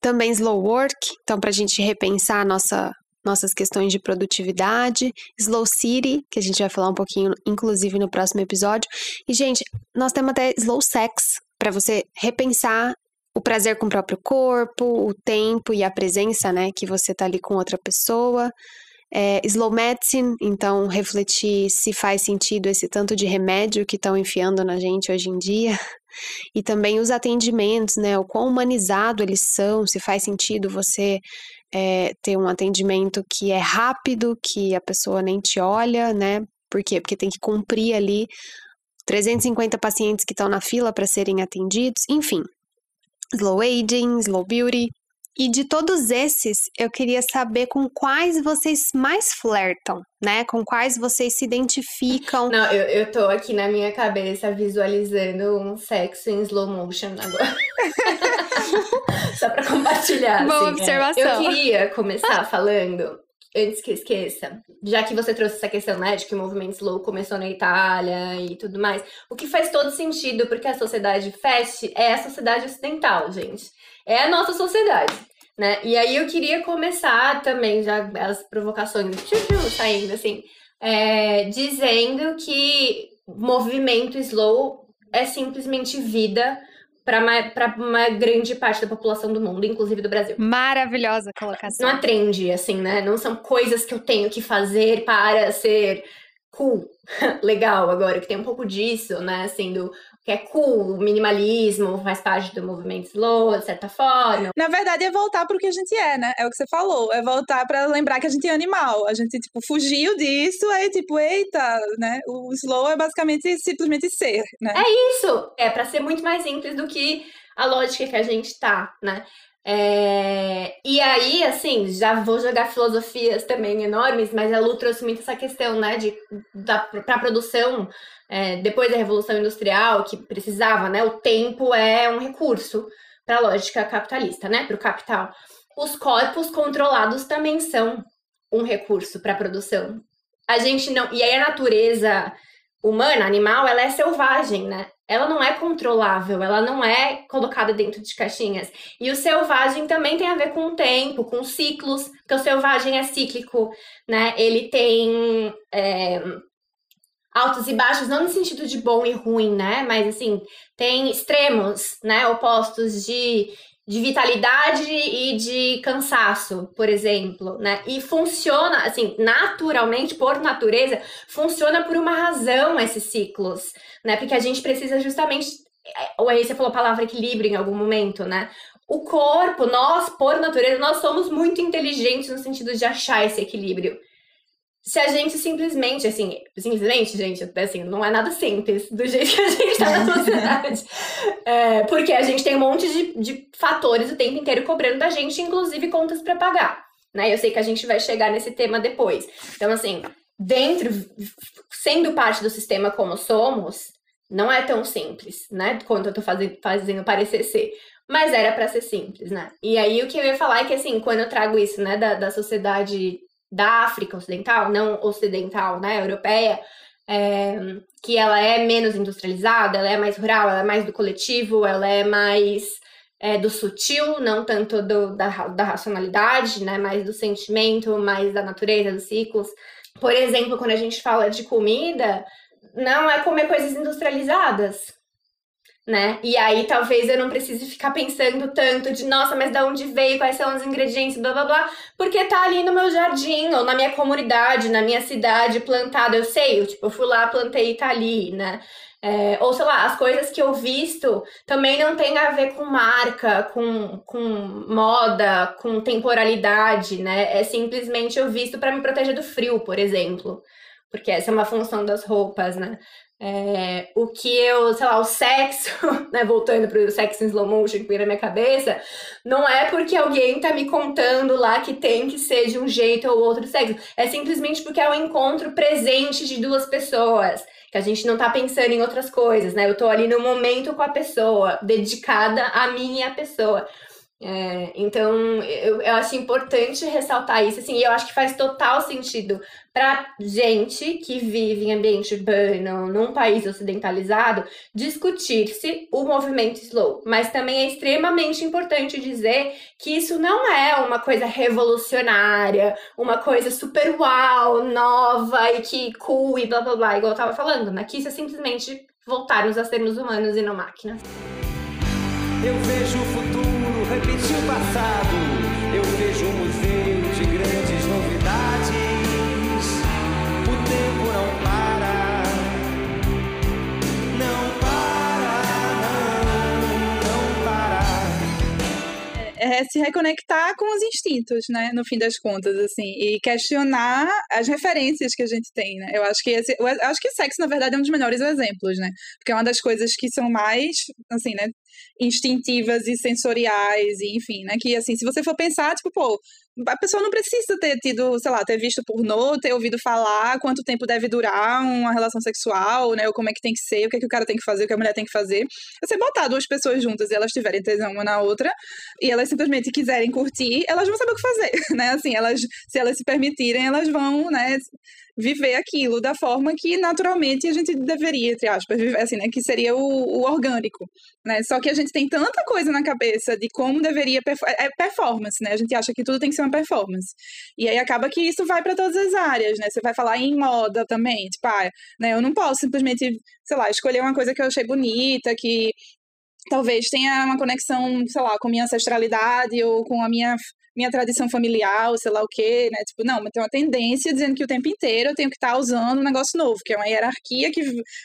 Também slow work, então para a gente repensar nossa, nossas questões de produtividade, Slow City, que a gente vai falar um pouquinho, inclusive, no próximo episódio. E, gente, nós temos até Slow Sex, para você repensar o prazer com o próprio corpo, o tempo e a presença, né, que você tá ali com outra pessoa. É, slow medicine, então refletir se faz sentido esse tanto de remédio que estão enfiando na gente hoje em dia. E também os atendimentos, né? O quão humanizado eles são, se faz sentido você é, ter um atendimento que é rápido, que a pessoa nem te olha, né? Por quê? Porque tem que cumprir ali 350 pacientes que estão na fila para serem atendidos, enfim. Slow aging, slow beauty, e de todos esses, eu queria saber com quais vocês mais flertam, né? Com quais vocês se identificam. Não, eu, eu tô aqui na minha cabeça visualizando um sexo em slow motion agora. Só pra compartilhar. Boa assim, é. observação. Eu queria começar falando antes que eu esqueça, já que você trouxe essa questão, né, de que o movimento slow começou na Itália e tudo mais, o que faz todo sentido, porque a sociedade fast é a sociedade ocidental, gente. É a nossa sociedade, né? E aí eu queria começar também, já as provocações saindo assim, é, dizendo que movimento slow é simplesmente vida para uma, grande parte da população do mundo, inclusive do Brasil. Maravilhosa colocação. Não é trend, assim, né? Não são coisas que eu tenho que fazer para ser cool, legal agora, que tem um pouco disso, né? Assim, do que é cool, o minimalismo faz parte do movimento slow, de certa forma. Na verdade, é voltar pro que a gente é, né? É o que você falou. É voltar para lembrar que a gente é animal. A gente, tipo, fugiu disso, aí, tipo, eita, né? O slow é basicamente simplesmente ser, né? É isso! É para ser muito mais simples do que a lógica que a gente tá, né? É... E aí, assim, já vou jogar filosofias também enormes, mas a Lu trouxe muito essa questão, né, de, da, pra produção, é, depois da Revolução Industrial, que precisava, né, o tempo é um recurso para a lógica capitalista, né, para o capital. Os corpos controlados também são um recurso para a produção. A gente não. E aí a natureza humana, animal, ela é selvagem, né? Ela não é controlável, ela não é colocada dentro de caixinhas. E o selvagem também tem a ver com o tempo, com ciclos, porque o selvagem é cíclico, né? Ele tem é, altos e baixos, não no sentido de bom e ruim, né? Mas assim, tem extremos, né? Opostos de de vitalidade e de cansaço, por exemplo, né? E funciona, assim, naturalmente, por natureza, funciona por uma razão esses ciclos, né? Porque a gente precisa justamente. Ou aí você falou a palavra equilíbrio em algum momento, né? O corpo, nós, por natureza, nós somos muito inteligentes no sentido de achar esse equilíbrio se a gente simplesmente, assim, simplesmente, gente, assim, não é nada simples do jeito que a gente tá na sociedade. é, porque a gente tem um monte de, de fatores o tempo inteiro cobrando da gente, inclusive contas para pagar. Né? Eu sei que a gente vai chegar nesse tema depois. Então, assim, dentro, sendo parte do sistema como somos, não é tão simples, né? Quanto eu tô fazendo, fazendo parecer ser. Mas era para ser simples, né? E aí o que eu ia falar é que, assim, quando eu trago isso, né, da, da sociedade da África Ocidental, não ocidental, né, europeia, é, que ela é menos industrializada, ela é mais rural, ela é mais do coletivo, ela é mais é, do sutil, não tanto do, da, da racionalidade, né, mais do sentimento, mais da natureza, dos ciclos. Por exemplo, quando a gente fala de comida, não é comer coisas industrializadas, né? E aí talvez eu não precise ficar pensando tanto de, nossa, mas de onde veio, quais são os ingredientes, blá blá blá, porque tá ali no meu jardim, ou na minha comunidade, na minha cidade, plantado, eu sei, eu, tipo, eu fui lá, plantei e tá ali, né? É, ou sei lá, as coisas que eu visto também não tem a ver com marca, com, com moda, com temporalidade, né? É simplesmente eu visto para me proteger do frio, por exemplo. Porque essa é uma função das roupas, né? É, o que eu, sei lá, o sexo, né, voltando para o sexo em slow motion que veio na minha cabeça, não é porque alguém tá me contando lá que tem que ser de um jeito ou outro sexo, é simplesmente porque é um encontro presente de duas pessoas, que a gente não tá pensando em outras coisas, né? Eu tô ali no momento com a pessoa, dedicada a mim e a pessoa. É, então, eu, eu acho importante ressaltar isso, assim, e eu acho que faz total sentido para gente que vive em ambiente urbano, num país ocidentalizado, discutir-se o movimento slow. Mas também é extremamente importante dizer que isso não é uma coisa revolucionária, uma coisa super uau, nova e que cool e blá blá blá, igual eu tava falando, né? Que isso é simplesmente voltarmos a sermos humanos e não máquinas. Eu vejo o futuro repetir o passado. Eu vejo um museu de grandes novidades. O tempo não para, não para, não, não para. É, é se reconectar com os instintos, né? No fim das contas, assim, e questionar as referências que a gente tem, né? Eu acho que esse, eu acho que sexo, na verdade, é um dos melhores exemplos, né? Porque é uma das coisas que são mais, assim, né? Instintivas e sensoriais, e enfim, né? Que assim, se você for pensar, tipo, pô, a pessoa não precisa ter tido, sei lá, ter visto pornô, ter ouvido falar quanto tempo deve durar uma relação sexual, né? Ou como é que tem que ser, o que, é que o cara tem que fazer, o que a mulher tem que fazer. Você botar duas pessoas juntas e elas tiverem tesão uma na outra, e elas simplesmente quiserem curtir, elas vão saber o que fazer, né? Assim, elas, se elas se permitirem, elas vão, né? Viver aquilo da forma que naturalmente a gente deveria, entre aspas, viver, assim, né? Que seria o, o orgânico, né? Só que a gente tem tanta coisa na cabeça de como deveria é, é performance, né? A gente acha que tudo tem que ser uma performance. E aí acaba que isso vai para todas as áreas, né? Você vai falar em moda também, tipo, ah, né? Eu não posso simplesmente, sei lá, escolher uma coisa que eu achei bonita, que talvez tenha uma conexão, sei lá, com minha ancestralidade ou com a minha minha tradição familiar, ou sei lá o quê, né? Tipo, não, mas tem uma tendência dizendo que o tempo inteiro eu tenho que estar tá usando um negócio novo, que é uma hierarquia que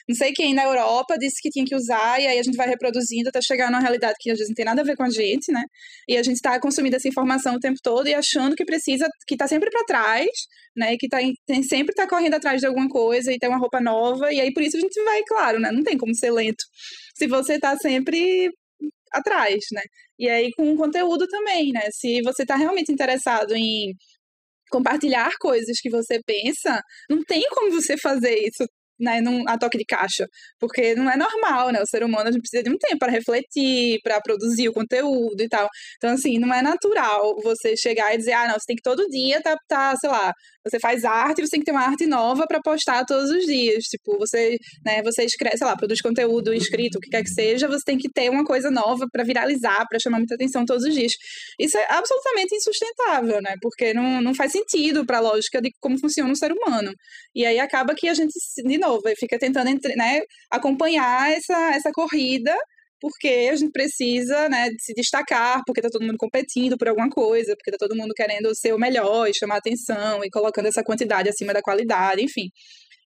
não sei quem na Europa disse que tinha que usar, e aí a gente vai reproduzindo até chegar numa realidade que às vezes não tem nada a ver com a gente, né? E a gente está consumindo essa informação o tempo todo e achando que precisa, que está sempre para trás, né? Que tá, tem, sempre está correndo atrás de alguma coisa e tem uma roupa nova, e aí por isso a gente vai, claro, né? Não tem como ser lento. Se você está sempre atrás, né? E aí com o conteúdo também, né? Se você está realmente interessado em compartilhar coisas que você pensa, não tem como você fazer isso né, num, a toque de caixa, porque não é normal, né? O ser humano a gente precisa de um tempo para refletir, para produzir o conteúdo e tal. Então, assim, não é natural você chegar e dizer, ah, não, você tem que todo dia tá, tá sei lá, você faz arte, você tem que ter uma arte nova para postar todos os dias. Tipo, você, né, você escreve, sei lá, produz conteúdo escrito, o que quer que seja, você tem que ter uma coisa nova para viralizar, para chamar muita atenção todos os dias. Isso é absolutamente insustentável, né? Porque não, não faz sentido para a lógica de como funciona o ser humano. E aí acaba que a gente, de novo, fica tentando né, acompanhar essa, essa corrida porque a gente precisa né, se destacar, porque está todo mundo competindo por alguma coisa, porque está todo mundo querendo ser o melhor e chamar atenção e colocando essa quantidade acima da qualidade, enfim.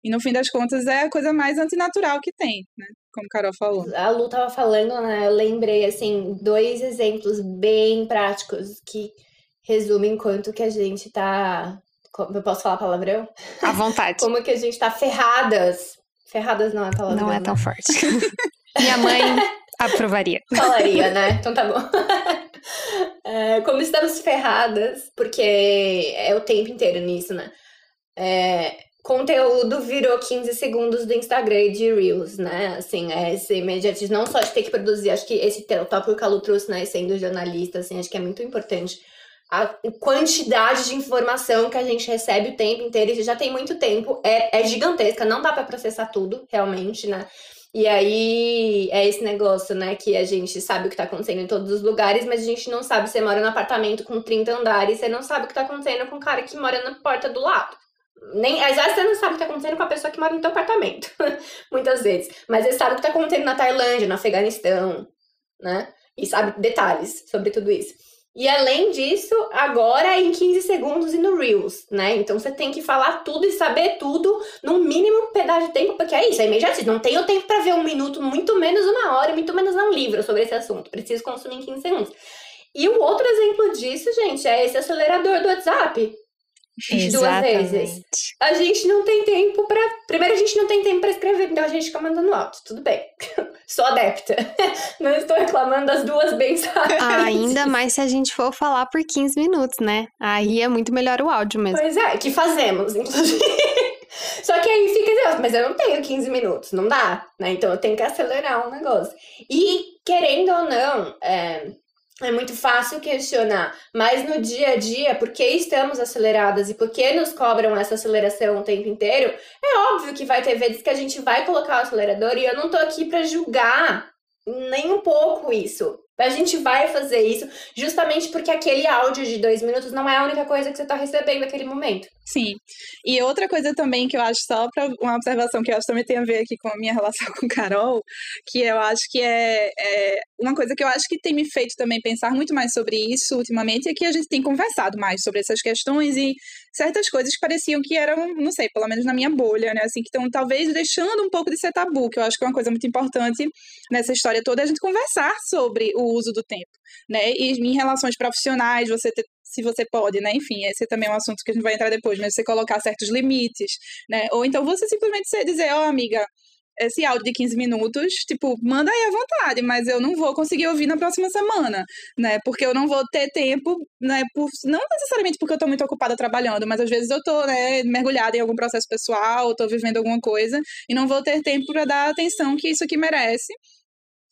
E no fim das contas é a coisa mais antinatural que tem, né? Como a Carol falou. A Lu tava falando, né? Eu lembrei, assim, dois exemplos bem práticos que resumem quanto que a gente tá. Eu posso falar palavrão? À vontade. Como que a gente tá ferradas. Ferradas não é palavrão. Não é tão né? forte. Minha mãe Aprovaria. Falaria, né? Então tá bom. É, como estamos ferradas, porque é o tempo inteiro nisso, né? É, conteúdo virou 15 segundos do Instagram e de Reels, né? Assim, é esse imediatismo, não só de ter que produzir, acho que esse tópico que a Lu trouxe, né? Sendo jornalista, assim, acho que é muito importante. A quantidade de informação que a gente recebe o tempo inteiro, e já tem muito tempo, é, é gigantesca, não dá para processar tudo, realmente, né? E aí é esse negócio, né? Que a gente sabe o que tá acontecendo em todos os lugares, mas a gente não sabe. Você mora num apartamento com 30 andares, você não sabe o que tá acontecendo com o cara que mora na porta do lado. Nem, às vezes você não sabe o que tá acontecendo com a pessoa que mora no teu apartamento. Muitas vezes. Mas você sabe o que tá acontecendo na Tailândia, no Afeganistão, né? E sabe detalhes sobre tudo isso. E além disso, agora é em 15 segundos e no Reels, né? Então você tem que falar tudo e saber tudo num mínimo pedaço de tempo, porque é isso, é imediato. Não tenho tempo para ver um minuto, muito menos uma hora, muito menos um livro sobre esse assunto. Preciso consumir em 15 segundos. E o outro exemplo disso, gente, é esse acelerador do WhatsApp. Duas vezes. A gente não tem tempo para. Primeiro, a gente não tem tempo para escrever, então a gente fica mandando áudio. Tudo bem. Sou adepta. Não estou reclamando das duas mensagens. Ainda mais se a gente for falar por 15 minutos, né? Aí é muito melhor o áudio mesmo. Pois é, que fazemos, inclusive. Só que aí fica assim, mas eu não tenho 15 minutos, não dá, né? Então eu tenho que acelerar o um negócio. E, querendo ou não, é, é muito fácil questionar, mas no dia a dia, por que estamos aceleradas e por que nos cobram essa aceleração o tempo inteiro? É óbvio que vai ter vezes que a gente vai colocar o acelerador e eu não tô aqui para julgar nem um pouco isso. A gente vai fazer isso justamente porque aquele áudio de dois minutos não é a única coisa que você está recebendo naquele momento. Sim. E outra coisa também que eu acho, só para uma observação que eu acho também tem a ver aqui com a minha relação com Carol, que eu acho que é, é, uma coisa que eu acho que tem me feito também pensar muito mais sobre isso ultimamente, é que a gente tem conversado mais sobre essas questões e certas coisas que pareciam que eram, não sei, pelo menos na minha bolha, né? Assim, que estão talvez deixando um pouco de ser tabu, que eu acho que é uma coisa muito importante nessa história toda, é a gente conversar sobre o uso do tempo, né? E em relações profissionais, você ter, se você pode, né? Enfim, esse também é um assunto que a gente vai entrar depois, mas você colocar certos limites, né? Ou então você simplesmente dizer, ó, oh, amiga, esse áudio de 15 minutos, tipo, manda aí à vontade, mas eu não vou conseguir ouvir na próxima semana, né? Porque eu não vou ter tempo, né? Por, não necessariamente porque eu tô muito ocupada trabalhando, mas às vezes eu tô, né, mergulhada em algum processo pessoal, tô vivendo alguma coisa e não vou ter tempo para dar a atenção que isso aqui merece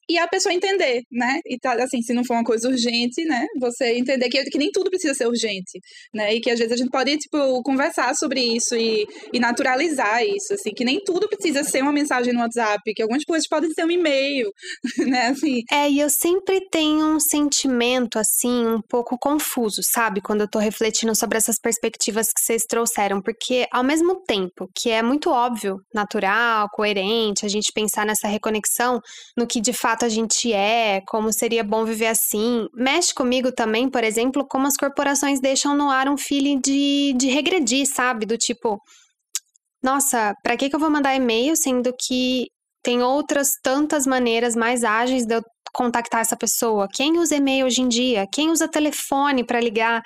e a pessoa entender, né? E tá, assim, se não for uma coisa urgente, né? Você entender que, que nem tudo precisa ser urgente, né? E que às vezes a gente pode, tipo, conversar sobre isso e, e naturalizar isso, assim, que nem tudo precisa ser uma mensagem no WhatsApp, que algumas coisas podem ser um e-mail, né? Assim. É, e eu sempre tenho um sentimento, assim, um pouco confuso, sabe? Quando eu tô refletindo sobre essas perspectivas que vocês trouxeram, porque ao mesmo tempo que é muito óbvio, natural, coerente, a gente pensar nessa reconexão no que de fato fato a gente é, como seria bom viver assim. Mexe comigo também, por exemplo, como as corporações deixam no ar um feeling de, de regredir, sabe? Do tipo, nossa, para que, que eu vou mandar e-mail sendo que tem outras tantas maneiras mais ágeis de eu contactar essa pessoa? Quem usa e-mail hoje em dia? Quem usa telefone para ligar?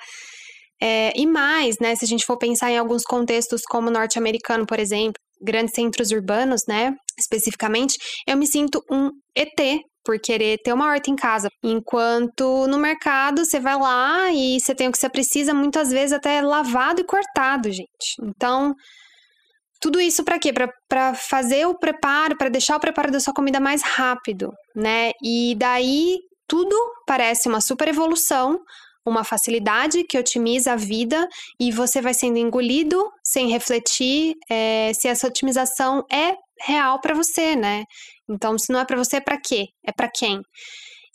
É, e mais, né? Se a gente for pensar em alguns contextos como norte-americano, por exemplo, grandes centros urbanos, né? Especificamente, eu me sinto um ET por querer ter uma horta em casa. Enquanto no mercado você vai lá e você tem o que você precisa, muitas vezes até lavado e cortado, gente. Então, tudo isso para quê? Para fazer o preparo, para deixar o preparo da sua comida mais rápido, né? E daí tudo parece uma super evolução, uma facilidade que otimiza a vida e você vai sendo engolido sem refletir é, se essa otimização é real para você, né? Então, se não é para você, é para quê? É para quem?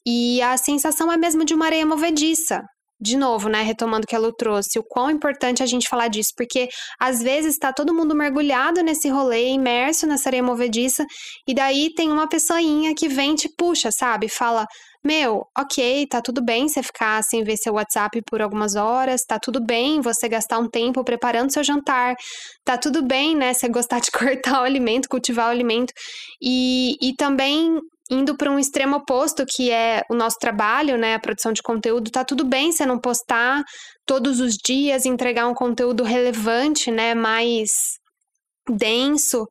E a sensação é mesmo de uma areia movediça de novo, né, retomando o que a Lu trouxe, o quão importante a gente falar disso, porque às vezes está todo mundo mergulhado nesse rolê, imerso nessa areia movediça, e daí tem uma pessoinha que vem te puxa, sabe? Fala: Meu, ok, tá tudo bem você ficar sem ver seu WhatsApp por algumas horas, tá tudo bem você gastar um tempo preparando seu jantar, tá tudo bem, né, você gostar de cortar o alimento, cultivar o alimento, e, e também indo para um extremo oposto, que é o nosso trabalho, né, a produção de conteúdo, tá tudo bem você não postar todos os dias, entregar um conteúdo relevante, né, mais denso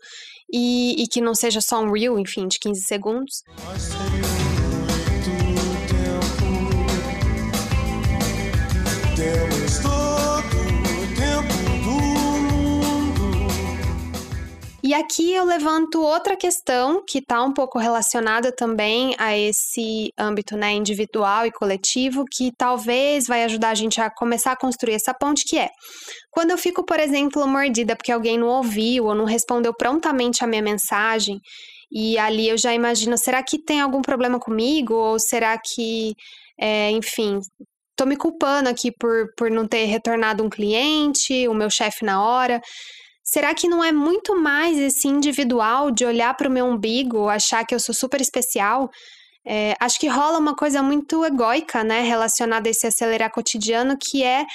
e, e que não seja só um reel, enfim, de 15 segundos. E aqui eu levanto outra questão que está um pouco relacionada também a esse âmbito né, individual e coletivo, que talvez vai ajudar a gente a começar a construir essa ponte, que é quando eu fico, por exemplo, mordida porque alguém não ouviu ou não respondeu prontamente a minha mensagem, e ali eu já imagino, será que tem algum problema comigo? Ou será que, é, enfim, tô me culpando aqui por, por não ter retornado um cliente, o meu chefe na hora? Será que não é muito mais esse individual de olhar para o meu umbigo, achar que eu sou super especial? É, acho que rola uma coisa muito egóica, né, relacionada a esse acelerar cotidiano, que é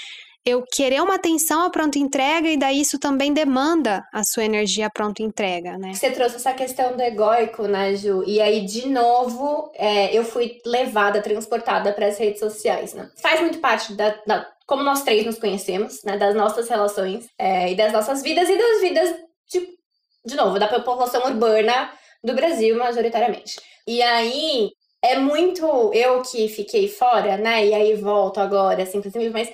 eu querer uma atenção à pronta entrega e daí isso também demanda a sua energia à pronta entrega, né? Você trouxe essa questão do egóico, né, Ju? E aí, de novo, é, eu fui levada, transportada para as redes sociais, né? Faz muito parte da, da como nós três nos conhecemos, né, das nossas relações é, e das nossas vidas e das vidas, de, de novo, da população urbana do Brasil, majoritariamente. E aí, é muito eu que fiquei fora, né, e aí volto agora, assim, mas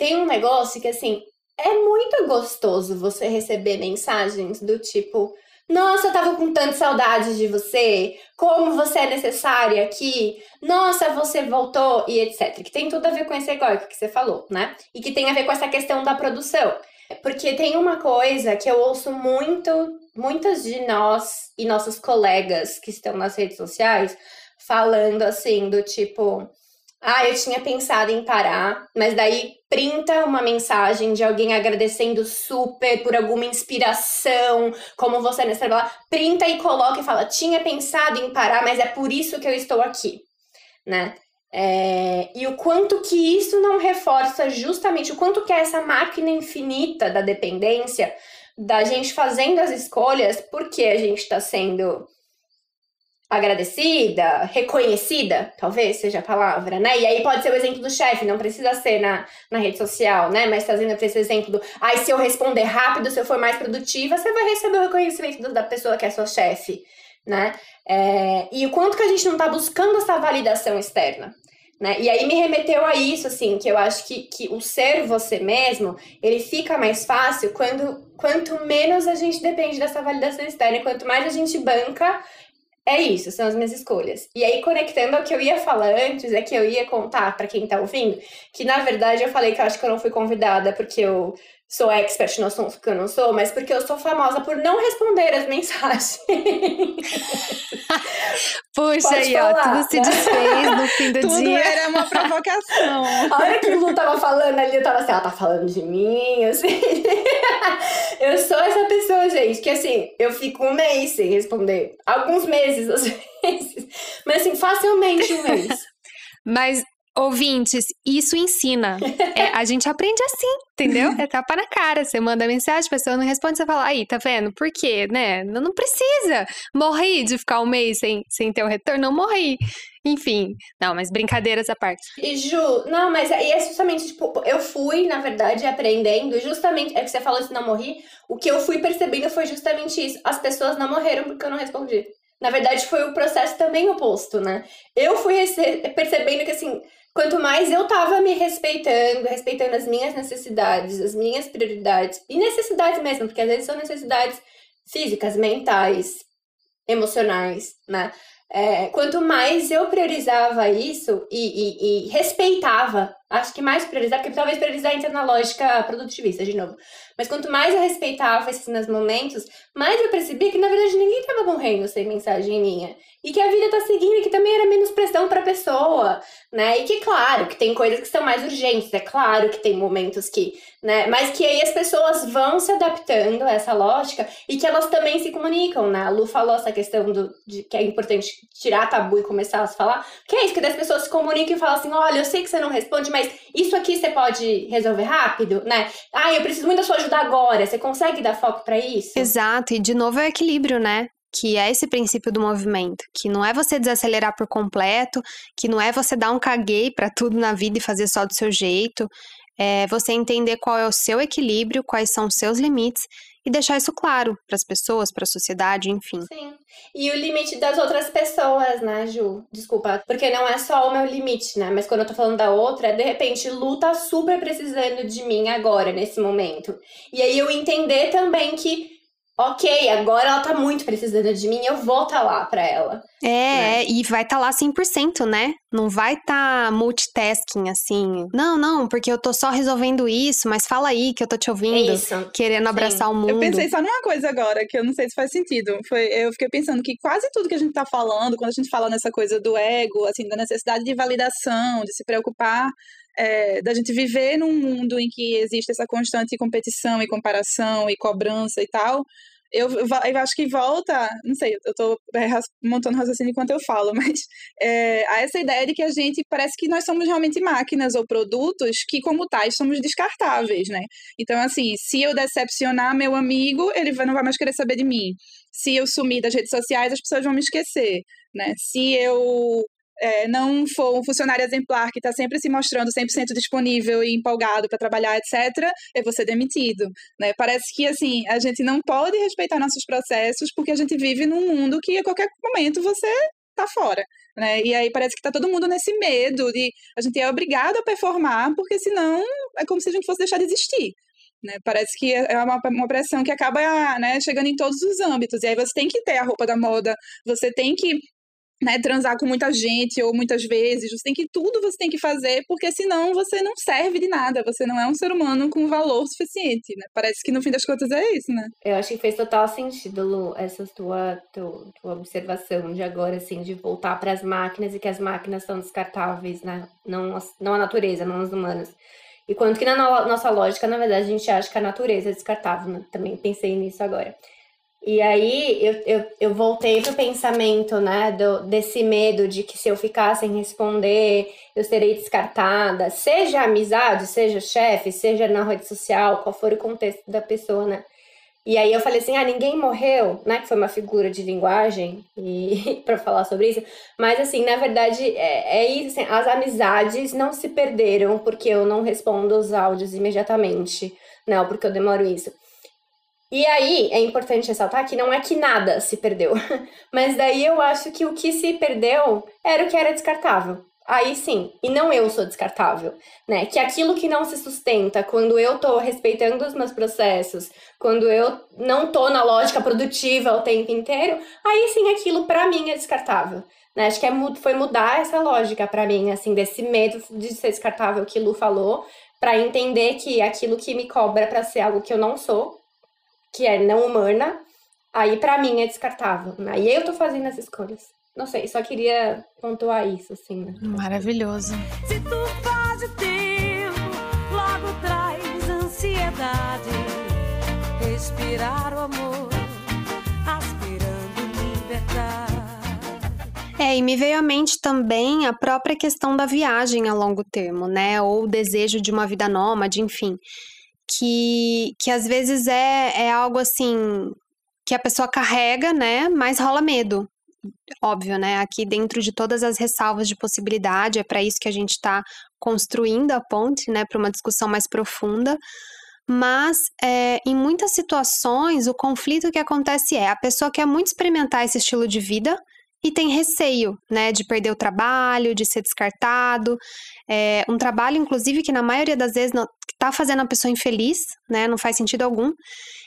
tem um negócio que, assim, é muito gostoso você receber mensagens do tipo, nossa, eu tava com tanta saudade de você. Como você é necessária aqui. Nossa, você voltou e etc. Que tem tudo a ver com esse egóico que você falou, né? E que tem a ver com essa questão da produção. Porque tem uma coisa que eu ouço muito, muitas de nós e nossos colegas que estão nas redes sociais falando assim, do tipo, ah, eu tinha pensado em parar, mas daí printa uma mensagem de alguém agradecendo super por alguma inspiração, como você nessa blá, printa e coloca e fala: tinha pensado em parar, mas é por isso que eu estou aqui, né? É, e o quanto que isso não reforça justamente o quanto que é essa máquina infinita da dependência da gente fazendo as escolhas porque a gente está sendo agradecida, reconhecida, talvez seja a palavra, né? E aí pode ser o exemplo do chefe, não precisa ser na, na rede social, né? Mas trazendo para esse exemplo do, ai, se eu responder rápido, se eu for mais produtiva, você vai receber o reconhecimento da pessoa que é sua chefe, né? É, e o quanto que a gente não tá buscando essa validação externa. Né? E aí me remeteu a isso, assim, que eu acho que, que o ser você mesmo, ele fica mais fácil quando quanto menos a gente depende dessa validação externa, e quanto mais a gente banca é isso, são as minhas escolhas. E aí, conectando ao que eu ia falar antes, é que eu ia contar para quem tá ouvindo, que na verdade eu falei que eu acho que eu não fui convidada porque eu sou expert no assunto que eu não sou, mas porque eu sou famosa por não responder as mensagens. Puxa Pode aí, falar, ó, tudo se desfez no fim do tudo dia. Tudo era uma provocação. A hora que o Lu tava falando ali, eu tava assim, ela tá falando de mim, assim. eu sou essa pessoa, gente, que assim, eu fico um mês sem responder. Alguns meses, às vezes. Mas assim, facilmente um mês. Mas, ouvintes, isso ensina. É, a gente aprende assim, entendeu? É tapa na cara. Você manda mensagem, a pessoa não responde, você fala, aí, tá vendo? Por quê, né? Não, não precisa. Morri de ficar um mês sem, sem ter o retorno, não morri. Enfim, não, mas brincadeiras à parte. E Ju, não, mas é, e é justamente, tipo, eu fui, na verdade, aprendendo, justamente, é que você falou isso, não morri, o que eu fui percebendo foi justamente isso. As pessoas não morreram porque eu não respondi. Na verdade, foi o processo também oposto, né? Eu fui percebendo que, assim, quanto mais eu tava me respeitando, respeitando as minhas necessidades, as minhas prioridades, e necessidades mesmo, porque às vezes são necessidades físicas, mentais, emocionais, né? É, quanto mais eu priorizava isso e, e- e respeitava, acho que mais priorizar, porque talvez priorizar entra na lógica produtivista de novo, mas quanto mais eu respeitava esses momentos, mais eu percebi que na verdade ninguém tava morrendo sem mensagem minha. E que a vida tá seguindo e que também era menos pressão pra pessoa, né? E que, claro, que tem coisas que são mais urgentes, é claro que tem momentos que, né? Mas que aí as pessoas vão se adaptando a essa lógica e que elas também se comunicam, né? A Lu falou essa questão do, de que é importante tirar tabu e começar a se falar. Que é isso, que das pessoas se comunicam e falam assim: olha, eu sei que você não responde, mas isso aqui você pode resolver rápido, né? Ah, eu preciso muito da sua ajuda agora. Você consegue dar foco pra isso? Exato, e de novo é o equilíbrio, né? Que é esse princípio do movimento, que não é você desacelerar por completo, que não é você dar um caguei pra tudo na vida e fazer só do seu jeito, é você entender qual é o seu equilíbrio, quais são os seus limites e deixar isso claro para as pessoas, para a sociedade, enfim. Sim. E o limite das outras pessoas, né, Ju? Desculpa. Porque não é só o meu limite, né? Mas quando eu tô falando da outra, de repente, Lu tá super precisando de mim agora, nesse momento. E aí eu entender também que, ok, agora ela tá muito precisando de mim, eu vou tá lá pra ela. É, e vai estar lá 100%, né? Não vai estar multitasking assim. Não, não, porque eu tô só resolvendo isso, mas fala aí que eu tô te ouvindo, É isso. querendo Sim. abraçar o mundo. Eu pensei só numa coisa agora, que eu não sei se faz sentido. Foi, eu fiquei pensando que quase tudo que a gente tá falando, quando a gente fala nessa coisa do ego, assim, da necessidade de validação, de se preocupar, é, da gente viver num mundo em que existe essa constante competição e comparação e cobrança e tal. Eu, eu acho que volta, não sei, eu tô é, montando raciocínio enquanto eu falo, mas é, a essa ideia de que a gente parece que nós somos realmente máquinas ou produtos que, como tais, somos descartáveis, né? Então, assim, se eu decepcionar meu amigo, ele não vai mais querer saber de mim. Se eu sumir das redes sociais, as pessoas vão me esquecer, né? Se eu é, não for um funcionário exemplar que está sempre se mostrando 100% disponível e empolgado para trabalhar, etc., vou ser demitido, né? Parece que, assim, a gente não pode respeitar nossos processos porque a gente vive num mundo que a qualquer momento você tá fora, né? E aí parece que tá todo mundo nesse medo de a gente é obrigado a performar porque senão é como se a gente fosse deixar de existir. Né? Parece que é uma, uma pressão que acaba né, chegando em todos os âmbitos. E aí você tem que ter a roupa da moda, você tem que né, transar com muita gente ou muitas vezes, você tem que tudo você tem que fazer, porque senão você não serve de nada, você não é um ser humano com valor suficiente, né? Parece que no fim das contas é isso, né? Eu acho que fez total sentido, Lu, essa tua, tua, tua observação de agora, assim, de voltar para as máquinas e que as máquinas são descartáveis, né? Não, não a natureza, não os humanos. E quanto que na no- nossa lógica, na verdade, a gente acha que a natureza é descartável, né? Também pensei nisso agora. E aí eu, eu, eu voltei pro pensamento, né, do, desse medo de que se eu ficar sem responder, eu serei descartada, seja amizade, seja chefe, seja na rede social, qual for o contexto da pessoa, né? E aí eu falei assim, ah, ninguém morreu, né? Que foi uma figura de linguagem e para falar sobre isso. Mas assim, na verdade, é, é isso, assim, as amizades não se perderam porque eu não respondo os áudios imediatamente, não, porque eu demoro isso. E aí, é importante ressaltar que não é que nada se perdeu, mas daí eu acho que o que se perdeu era o que era descartável. Aí sim, e não eu sou descartável, né? Que aquilo que não se sustenta, quando eu tô respeitando os meus processos, quando eu não tô na lógica produtiva o tempo inteiro, aí sim aquilo pra mim é descartável. Né? Acho que é, foi mudar essa lógica pra mim, assim, desse medo de ser descartável que Lu falou, pra entender que aquilo que me cobra pra ser algo que eu não sou, que é não humana, aí pra mim é descartável. né? Aí eu tô fazendo as escolhas. Não sei, só queria pontuar isso, assim, né? Maravilhoso. Se tu faz o tempo, logo traz ansiedade. Respirar o amor, aspirando liberdade. É, e me veio à mente também a própria questão da viagem a longo termo, né? Ou o desejo de uma vida nômade, enfim. Que, que às vezes é, é algo assim que a pessoa carrega, né? Mas rola medo. Óbvio, né? Aqui dentro de todas as ressalvas de possibilidade, é para isso que a gente está construindo a ponte, né? Para uma discussão mais profunda. Mas é, em muitas situações, o conflito que acontece é a pessoa quer muito experimentar esse estilo de vida, e tem receio, né, de perder o trabalho, de ser descartado. É um trabalho, inclusive, que na maioria das vezes está fazendo a pessoa infeliz, né, não faz sentido algum.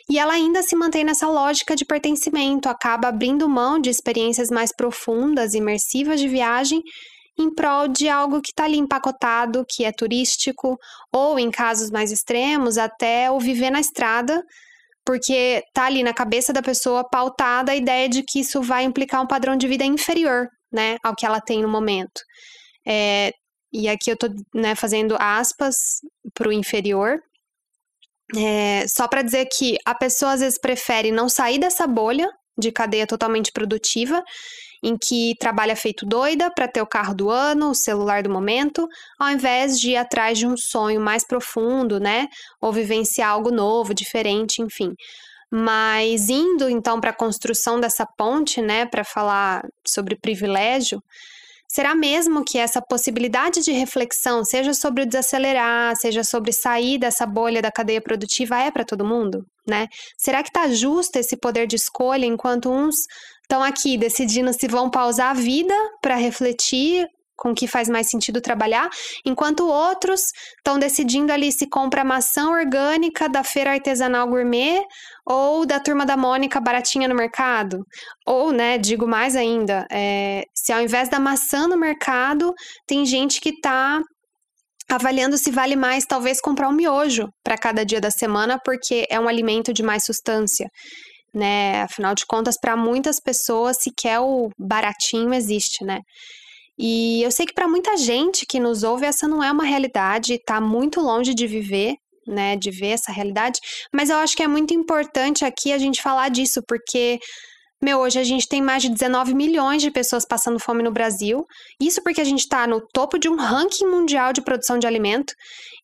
E ela ainda se mantém nessa lógica de pertencimento, acaba abrindo mão de experiências mais profundas, imersivas de viagem, em prol de algo que está ali empacotado, que é turístico, ou em casos mais extremos, até o viver na estrada, porque tá ali na cabeça da pessoa pautada a ideia de que isso vai implicar um padrão de vida inferior, né, ao que ela tem no momento. É, e aqui eu tô né, fazendo aspas para o inferior, é, só para dizer que a pessoa às vezes prefere não sair dessa bolha de cadeia totalmente produtiva em que trabalha feito doida para ter o carro do ano, o celular do momento, ao invés de ir atrás de um sonho mais profundo, né? Ou vivenciar algo novo, diferente, enfim. Mas indo então para a construção dessa ponte, né, para falar sobre privilégio, será mesmo que essa possibilidade de reflexão, seja sobre o desacelerar, seja sobre sair dessa bolha da cadeia produtiva, é para todo mundo, né? Será que está justo esse poder de escolha enquanto uns estão aqui decidindo se vão pausar a vida para refletir com que faz mais sentido trabalhar, enquanto outros estão decidindo ali se compra maçã orgânica da feira artesanal gourmet ou da turma da Mônica baratinha no mercado. Ou, né, digo mais ainda, é, se ao invés da maçã no mercado, tem gente que está avaliando se vale mais talvez comprar um miojo para cada dia da semana, porque é um alimento de mais substância né? Afinal de contas, para muitas pessoas, sequer o baratinho existe, né? E eu sei que para muita gente que nos ouve, essa não é uma realidade, está muito longe de viver, né? De ver essa realidade, mas eu acho que é muito importante aqui a gente falar disso, porque meu, hoje a gente tem mais de 19 milhões de pessoas passando fome no Brasil. Isso porque a gente está no topo de um ranking mundial de produção de alimento.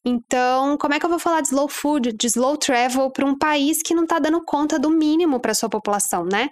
Então, como é que eu vou falar de slow food, de slow travel para um país que não está dando conta do mínimo para sua população, né?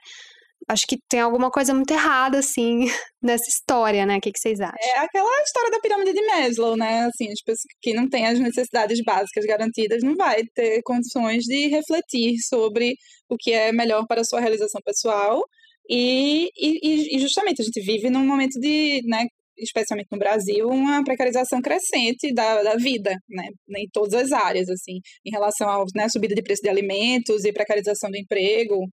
Acho que tem alguma coisa muito errada, assim, nessa história, né? O que, que vocês acham? É aquela história da pirâmide de Maslow, né? Assim, as pessoas que não têm as necessidades básicas garantidas não vai ter condições de refletir sobre o que é melhor para a sua realização pessoal. E, e, e justamente a gente vive num momento de, né, especialmente no Brasil, uma precarização crescente da, da vida, né, em todas as áreas, assim, em relação à né, subida de preço de alimentos e precarização do emprego,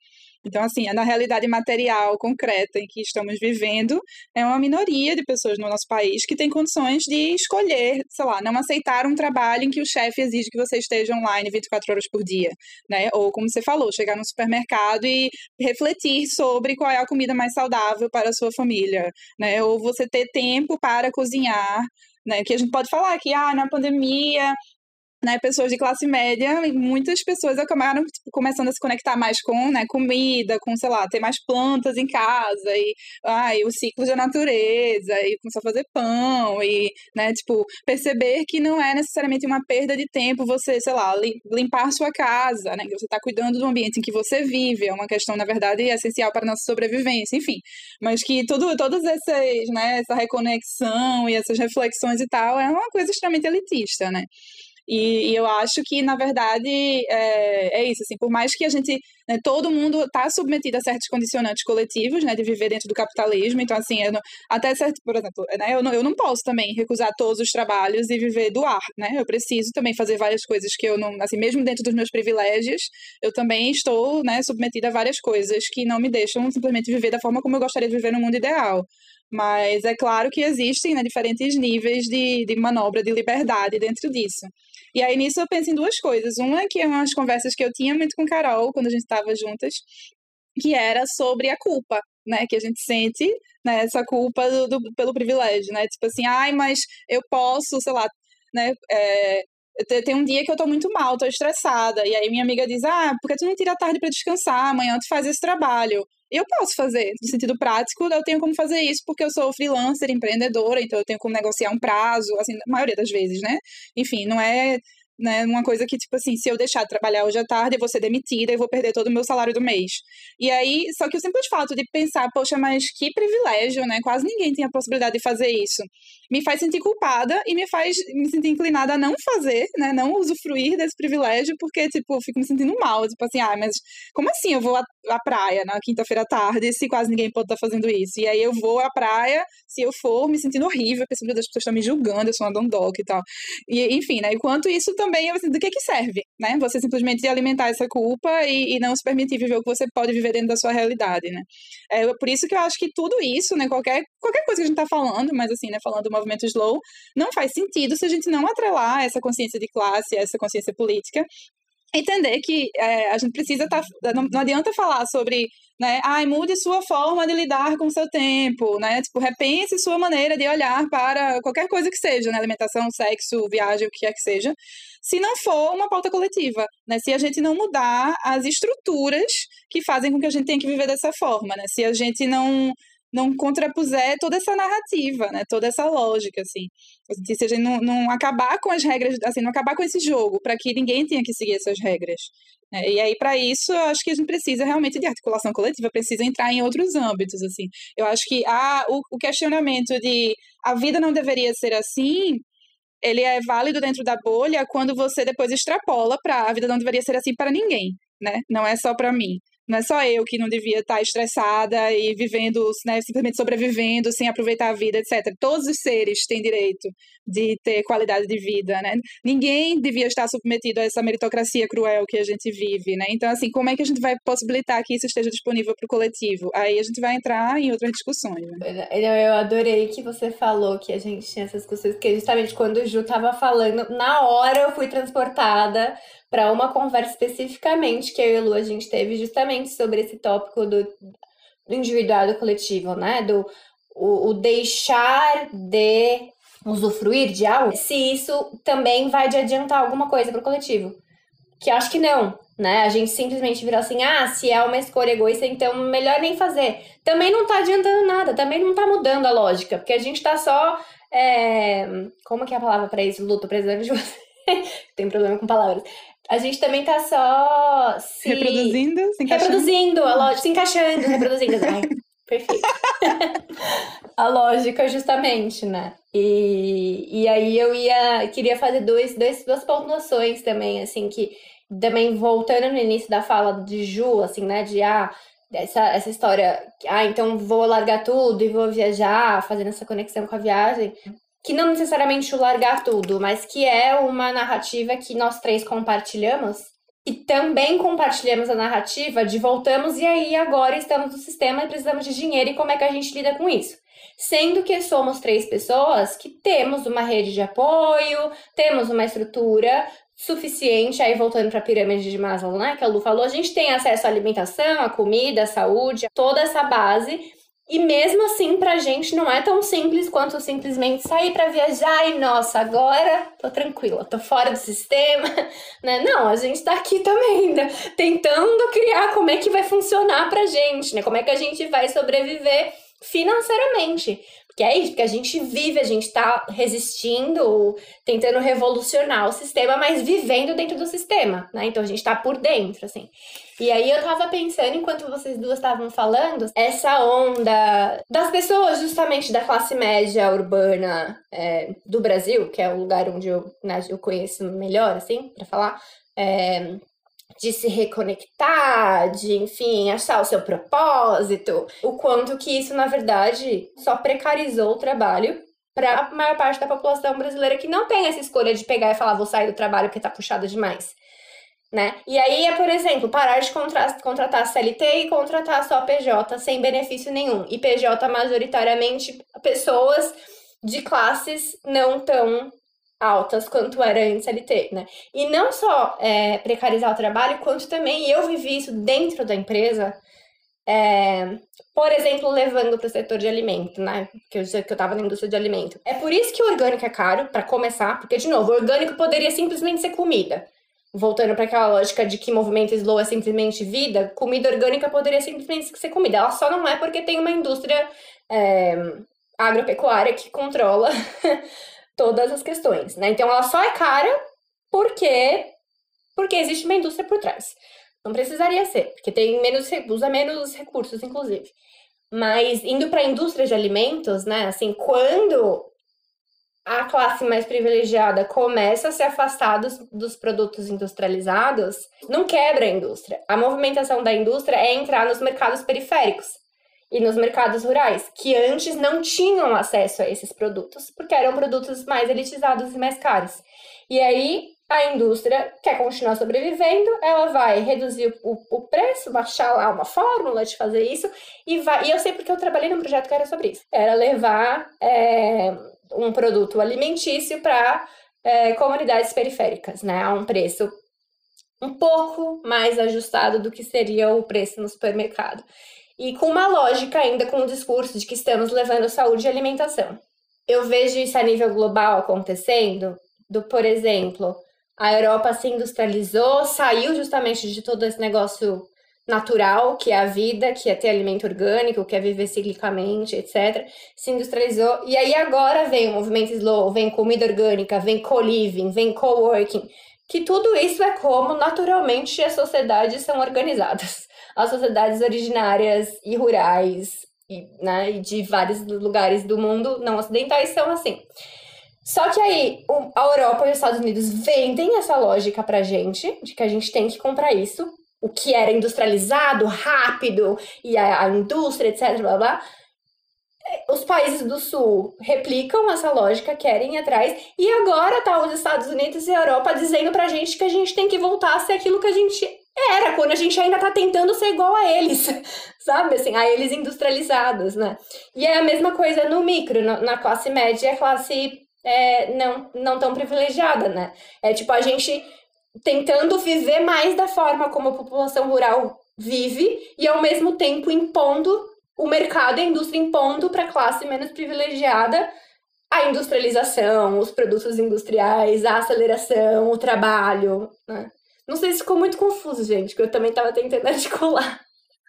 então, assim, na realidade material concreta em que estamos vivendo, é uma minoria de pessoas no nosso país que tem condições de escolher, sei lá, não aceitar um trabalho em que o chefe exige que você esteja online 24 horas por dia, né? Ou, como você falou, chegar no supermercado e refletir sobre qual é a comida mais saudável para a sua família, né? Ou você ter tempo para cozinhar, né? Que a gente pode falar que, ah, na pandemia né, pessoas de classe média, e muitas pessoas acabaram tipo, começando a se conectar mais com né, comida, com, sei lá, ter mais plantas em casa, e, e o ciclo da natureza, e começar a fazer pão, e, né, tipo, perceber que não é necessariamente uma perda de tempo você, sei lá, limpar sua casa, né, que você está cuidando do ambiente em que você vive, é uma questão, na verdade, essencial para a nossa sobrevivência, enfim, mas que tudo, todas essas, né, essa reconexão e essas reflexões e tal, é uma coisa extremamente elitista, né, e, e, eu acho que, na verdade, é, é isso, assim, por mais que a gente, né, todo mundo está submetido a certos condicionantes coletivos, né, de viver dentro do capitalismo, então, assim, não, até certo, por exemplo, né, eu, não, eu não posso também recusar todos os trabalhos e viver do ar, né, eu preciso também fazer várias coisas que eu não, assim, mesmo dentro dos meus privilégios, eu também estou, né, submetida a várias coisas que não me deixam simplesmente viver da forma como eu gostaria de viver no mundo ideal. Mas é claro que existem né, diferentes níveis de, de manobra de liberdade dentro disso. E aí nisso eu penso em duas coisas. Uma que é umas conversas que eu tinha muito com Carol quando a gente estava juntas, que era sobre a culpa, né, que a gente sente, né, essa culpa do, do, pelo privilégio, né, tipo assim, ai, mas eu posso, sei lá, né, é, tem um dia que eu tô muito mal, tô estressada. E aí minha amiga diz: Ah, por que tu não tira a tarde para descansar? Amanhã tu faz esse trabalho. Eu posso fazer, no sentido prático, eu tenho como fazer isso porque eu sou freelancer, empreendedora, então eu tenho como negociar um prazo, assim, na maioria das vezes, né? Enfim, não é né? Uma coisa que, tipo assim, se eu deixar de trabalhar hoje à tarde, eu vou ser demitida e vou perder todo o meu salário do mês. E aí, só que o simples fato de pensar, poxa, mas que privilégio, né? Quase ninguém tem a possibilidade de fazer isso. Me faz sentir culpada e me faz me sentir inclinada a não fazer, né? Não usufruir desse privilégio, porque, tipo, fico me sentindo mal. Tipo assim, ah, mas como assim eu vou à, à praia na quinta-feira à tarde se quase ninguém pode estar fazendo isso? E aí eu vou à praia, se eu for, me sentindo horrível, porque as pessoas estão me julgando, eu sou uma dondoca e tal. E, enfim, né? Enquanto isso também, assim, do que que serve, né? Você simplesmente alimentar essa culpa e, e, não se permitir viver o que você pode viver dentro da sua realidade, né? É por isso que eu acho que tudo isso, né? Qualquer, qualquer coisa que a gente tá falando, mas assim, né? Falando do movimento slow, não faz sentido se a gente não atrelar essa consciência de classe, essa consciência política entender que é, a gente precisa estar. Tá, não, não, adianta falar sobre, né, ai, mude sua forma de lidar com seu tempo, né? Tipo, repense sua maneira de olhar para qualquer coisa que seja, né? Alimentação, sexo, viagem, o que quer que seja, se não for uma pauta coletiva, né? Se a gente não mudar as estruturas que fazem com que a gente tenha que viver dessa forma, né? Se a gente não não contrapuser toda essa narrativa, né? Toda essa lógica, assim. Se a gente não, não acabar com as regras, assim, não acabar com esse jogo, para que ninguém tenha que seguir essas regras. Né? E aí, para isso, eu acho que a gente precisa realmente de articulação coletiva, precisa entrar em outros âmbitos, assim. Eu acho que ah, o, o questionamento de a vida não deveria ser assim, ele é válido dentro da bolha quando você depois extrapola para a vida não deveria ser assim para ninguém, né? Não é só para mim. Não é só eu que não devia estar estressada e vivendo, né, simplesmente sobrevivendo sem aproveitar a vida, etc. Todos os seres têm direito de ter qualidade de vida, né? Ninguém devia estar submetido a essa meritocracia cruel que a gente vive, né? Então, assim, como é que a gente vai possibilitar que isso esteja disponível para o coletivo? Aí a gente vai entrar em outras discussões. Né? Eu adorei que você falou que a gente tinha essas discussões, porque justamente quando o Ju estava falando, na hora eu fui transportada para uma conversa especificamente que eu e a Lu a gente teve justamente sobre esse tópico do, do individual do coletivo, né? Do o, o deixar de usufruir de algo, se isso também vai de adiantar alguma coisa para o coletivo. Que acho que não, né? A gente simplesmente vira assim, ah, se é uma escolha egoísta, então melhor nem fazer. Também não tá adiantando nada, também não tá mudando a lógica, porque a gente tá só. É... Como que é a palavra para isso? Luto, precisando de você. Tem problema com palavras a gente também tá só se... Reproduzindo, se encaixando. Reproduzindo, a lógica, se encaixando, reproduzindo. Ai, perfeito. a lógica, justamente, né? E, e aí eu ia, queria fazer dois, dois, duas pontuações também, assim, que também voltando no início da fala de Ju, assim, né, de, ah, essa, essa história, ah, então vou largar tudo e vou viajar, fazendo essa conexão com a viagem que não necessariamente o largar tudo, mas que é uma narrativa que nós três compartilhamos. E também compartilhamos a narrativa de voltamos e aí agora estamos no sistema e precisamos de dinheiro e como é que a gente lida com isso. Sendo que somos três pessoas que temos uma rede de apoio, temos uma estrutura suficiente, aí voltando para a pirâmide de Maslow, né, que a Lu falou, a gente tem acesso à alimentação, à comida, à saúde, toda essa base e mesmo assim, pra gente não é tão simples quanto simplesmente sair para viajar e, nossa, agora tô tranquila, tô fora do sistema, né? Não, a gente tá aqui também, né? tentando criar como é que vai funcionar pra gente, né? Como é que a gente vai sobreviver financeiramente. Porque é isso, porque a gente vive, a gente tá resistindo, tentando revolucionar o sistema, mas vivendo dentro do sistema, né? Então a gente tá por dentro, assim. E aí eu tava pensando, enquanto vocês duas estavam falando, essa onda das pessoas justamente da classe média urbana é, do Brasil, que é o lugar onde eu, né, eu conheço melhor, assim, para falar, é, de se reconectar, de, enfim, achar o seu propósito, o quanto que isso, na verdade, só precarizou o trabalho para a maior parte da população brasileira que não tem essa escolha de pegar e falar, vou sair do trabalho porque tá puxado demais né? E aí é, por exemplo, parar de contratar CLT e contratar só PJ sem benefício nenhum. E PJ majoritariamente pessoas de classes não tão altas quanto era antes CLT, né? E não só é, precarizar o trabalho, quanto também eu vivi isso dentro da empresa É, por exemplo, levando para o setor de alimento, né? Que eu, que eu tava na indústria de alimento. É por isso que o orgânico é caro, para começar, porque, de novo, o orgânico poderia simplesmente ser comida. Voltando para aquela lógica de que movimento slow é simplesmente vida, comida orgânica poderia simplesmente ser comida. Ela só não é porque tem uma indústria é, agropecuária que controla todas as questões, né? Então ela só é cara porque porque existe uma indústria por trás. Não precisaria ser, porque tem menos usa menos recursos, inclusive. Mas indo para a indústria de alimentos, né? Assim, quando a classe mais privilegiada começa a se afastar dos, dos, produtos industrializados, não quebra a indústria. A movimentação da indústria é entrar nos mercados periféricos e nos mercados rurais, que antes não tinham acesso a esses produtos, porque eram produtos mais elitizados e mais caros. E aí a indústria quer continuar sobrevivendo, ela vai reduzir o, o preço, baixar lá uma fórmula de fazer isso, e vai. E eu sei porque eu trabalhei num projeto que era sobre isso. Era levar é, um produto alimentício para é, comunidades periféricas, né? A um preço um pouco mais ajustado do que seria o preço no supermercado. E com uma lógica ainda com o discurso de que estamos levando saúde e alimentação. Eu vejo isso a nível global acontecendo, do, por exemplo, a Europa se industrializou, saiu justamente de todo esse negócio natural, que é a vida, que é ter alimento orgânico, que é viver ciclicamente, etc. Se industrializou. E aí agora vem o movimento slow, vem comida orgânica, vem co-living, vem co-working, que tudo isso é como naturalmente as sociedades são organizadas. As sociedades originárias e rurais e, né, de vários lugares do mundo não ocidentais são assim. Só que aí a Europa e os Estados Unidos vendem essa lógica pra gente, de que a gente tem que comprar isso, o que era industrializado, rápido, e a, a indústria, etc, blá blá. Os países do sul replicam essa lógica, querem ir atrás, e agora tá os Estados Unidos e a Europa dizendo pra gente que a gente tem que voltar a ser aquilo que a gente era, quando a gente ainda tá tentando ser igual a eles, sabe? Assim, a eles industrializados, né? E é a mesma coisa no micro, na classe média e a classe é, não, não tão privilegiada, né? É tipo a gente tentando viver mais da forma como a população rural vive e ao mesmo tempo impondo o mercado e a indústria impondo para a classe menos privilegiada a industrialização, os produtos industriais, a aceleração, o trabalho, né? Não sei se ficou muito confuso, gente, que eu também estava tentando articular.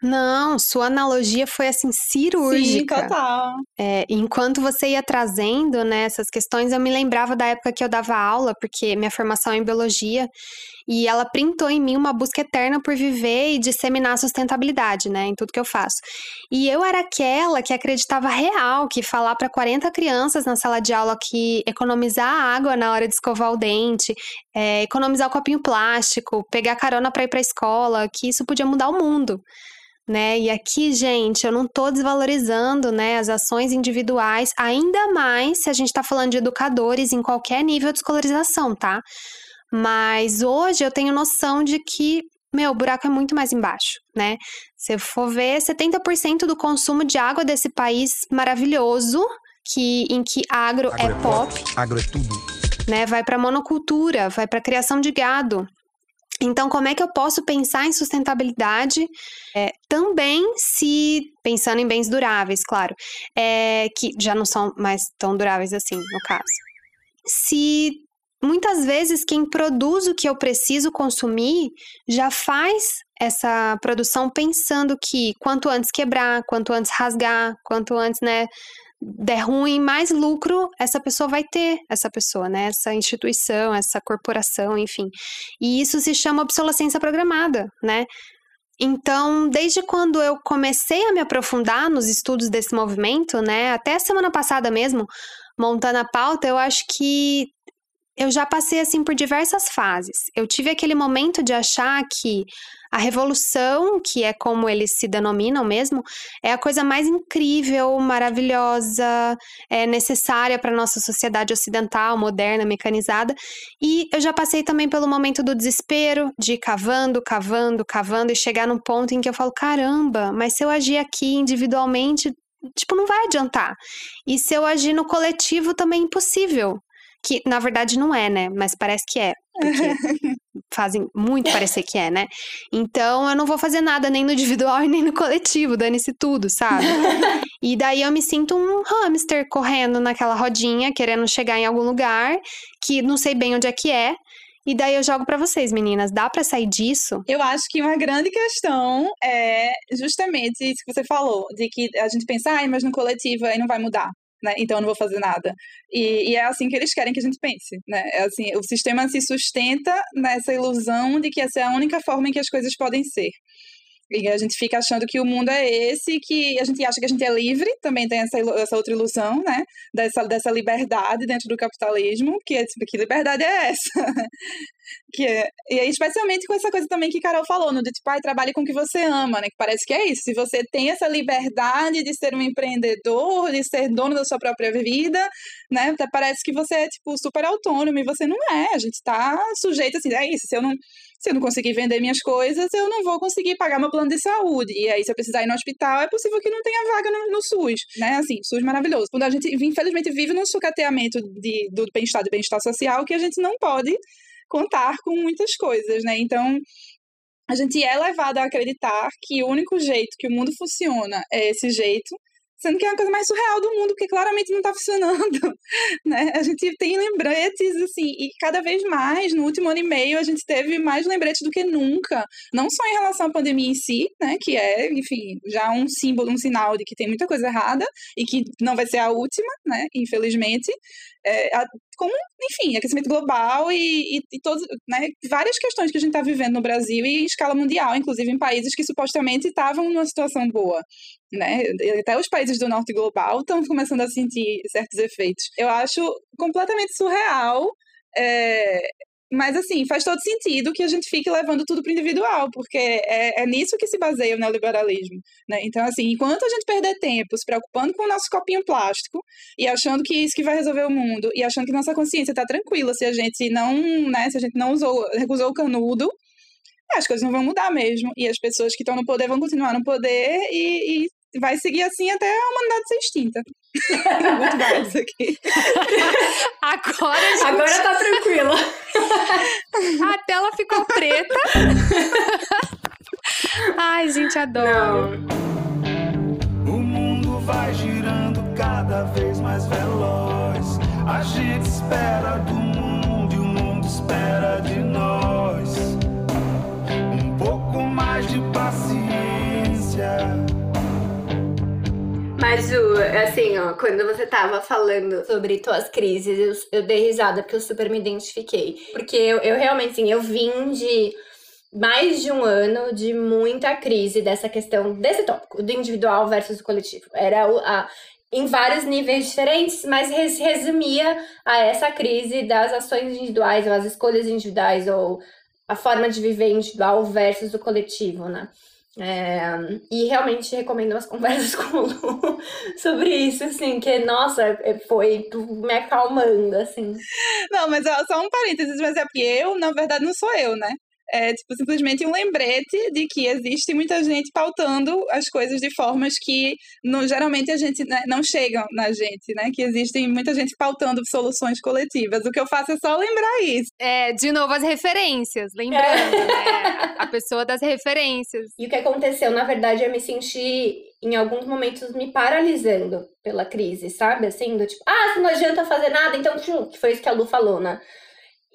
Não, sua analogia foi assim cirúrgica. Sim, total. É, enquanto você ia trazendo né, essas questões, eu me lembrava da época que eu dava aula, porque minha formação é em biologia, e ela printou em mim uma busca eterna por viver e disseminar a sustentabilidade, né, em tudo que eu faço. E eu era aquela que acreditava real que falar para 40 crianças na sala de aula que economizar água na hora de escovar o dente, é, economizar o copinho plástico, pegar carona para ir para a escola, que isso podia mudar o mundo né? E aqui, gente, eu não estou desvalorizando, né, as ações individuais, ainda mais se a gente está falando de educadores em qualquer nível de escolarização, tá? Mas hoje eu tenho noção de que, meu, o buraco é muito mais embaixo, né? Se for ver, 70% do consumo de água desse país maravilhoso, que em que agro, agro é, é pop, pop, agro é tudo, né? Vai para monocultura, vai para criação de gado. Então, como é que eu posso pensar em sustentabilidade é, também se pensando em bens duráveis, claro, é, que já não são mais tão duráveis assim, no caso. Se muitas vezes quem produz o que eu preciso consumir já faz essa produção pensando que quanto antes quebrar, quanto antes rasgar, quanto antes, né, der ruim, mais lucro essa pessoa vai ter, essa pessoa, né? Essa instituição, essa corporação, enfim. E isso se chama obsolescência programada, né? Então, desde quando eu comecei a me aprofundar nos estudos desse movimento, né, até semana passada mesmo, montando a pauta, eu acho que eu já passei assim por diversas fases. Eu tive aquele momento de achar que a revolução, que é como eles se denominam mesmo, é a coisa mais incrível, maravilhosa, é necessária para nossa sociedade ocidental, moderna, mecanizada. E eu já passei também pelo momento do desespero, de ir cavando, cavando, cavando e chegar num ponto em que eu falo: caramba, mas se eu agir aqui individualmente, tipo, não vai adiantar. E se eu agir no coletivo também é impossível que na verdade não é, né? Mas parece que é. Porque fazem muito parecer que é, né? Então eu não vou fazer nada nem no individual e nem no coletivo, dane-se tudo, sabe? e daí eu me sinto um hamster correndo naquela rodinha, querendo chegar em algum lugar que não sei bem onde é que é. E daí eu jogo pra vocês, meninas. Dá pra sair disso? Eu acho que uma grande questão é justamente isso que você falou, de que a gente pensa, ai, mas no coletivo aí não vai mudar. Né? Então eu não vou fazer nada. E, e é assim que eles querem que a gente pense, né? É assim, o sistema se sustenta nessa ilusão de que essa é a única forma em que as coisas podem ser. E a gente fica achando que o mundo é esse, que a gente acha que a gente é livre, também tem essa, essa outra ilusão, né? Dessa, dessa liberdade dentro do capitalismo, que, é, tipo, que liberdade é essa? que é, e aí, especialmente com essa coisa também que Carol falou, no de tipo, ai, trabalhe com o que você ama, né? Que parece que é isso. Se você tem essa liberdade de ser um empreendedor, de ser dono da sua própria vida, né? até Parece que você é, tipo, super autônomo e você não é. A gente tá sujeito, assim, é isso. Se eu não se eu não conseguir vender minhas coisas, eu não vou conseguir pagar meu plano de saúde. E aí, se eu precisar ir no hospital, é possível que não tenha vaga no, no SUS, né? Assim, SUS maravilhoso. Quando a gente, infelizmente, vive num sucateamento de, do bem-estar, do bem-estar social, que a gente não pode contar com muitas coisas, né? Então, a gente é levado a acreditar que o único jeito que o mundo funciona é esse jeito, sendo que é a coisa mais surreal do mundo, porque claramente não está funcionando, né? A gente tem lembretes, assim, e cada vez mais, no último ano e meio, a gente teve mais lembretes do que nunca, não só em relação à pandemia em si, né, que é, enfim, já um símbolo, um sinal de que tem muita coisa errada e que não vai ser a última, né, infelizmente, é, a, como, enfim, aquecimento global e, e, e todos, né, várias questões que a gente está vivendo no Brasil e em escala mundial, inclusive em países que supostamente estavam numa situação boa, né? Até os países do norte global estão começando a sentir certos efeitos. Eu acho completamente surreal. É, mas, assim, faz todo sentido que a gente fique levando tudo para o individual, porque é, é, nisso que se baseia o neoliberalismo. Né? Então, assim, enquanto a gente perder tempo se preocupando com o nosso copinho plástico e achando que isso que vai resolver o mundo, e achando que nossa consciência está tranquila se a gente não, né, se a gente não usou, recusou o canudo, as coisas não vão mudar mesmo. E as pessoas que estão no poder vão continuar no poder e, e vai seguir assim até a humanidade ser extinta. Muito bom isso aqui. Agora, gente, Agora tá tranquila. a tela ficou preta. Ai, gente, adoro. O mundo vai girando cada vez mais veloz. A gente espera do mundo e o mundo espera de nós. Mas, Ju, assim, ó, quando você tava falando sobre tuas crises, eu, eu dei risada porque eu super me identifiquei. Porque eu, eu realmente, assim, eu vim de mais de um ano de muita crise dessa questão, desse tópico, do individual versus o coletivo. Era a, em vários níveis diferentes, mas res, resumia a essa crise das ações individuais, ou as escolhas individuais, ou a forma de viver individual versus o coletivo, né? É, e realmente recomendo umas conversas com o Lu sobre isso, assim, que, nossa, foi me acalmando, assim. Não, mas só um parênteses, mas é porque eu, na verdade, não sou eu, né? É tipo, simplesmente um lembrete de que existe muita gente pautando as coisas de formas que no, geralmente a gente né, não chegam na gente, né? Que existem muita gente pautando soluções coletivas. O que eu faço é só lembrar isso. É, de novo, as referências, lembrando, é. né? A pessoa das referências. E o que aconteceu, na verdade, eu me senti, em alguns momentos, me paralisando pela crise, sabe? Assim, do tipo, ah, se não adianta fazer nada, então, que foi isso que a Lu falou, né?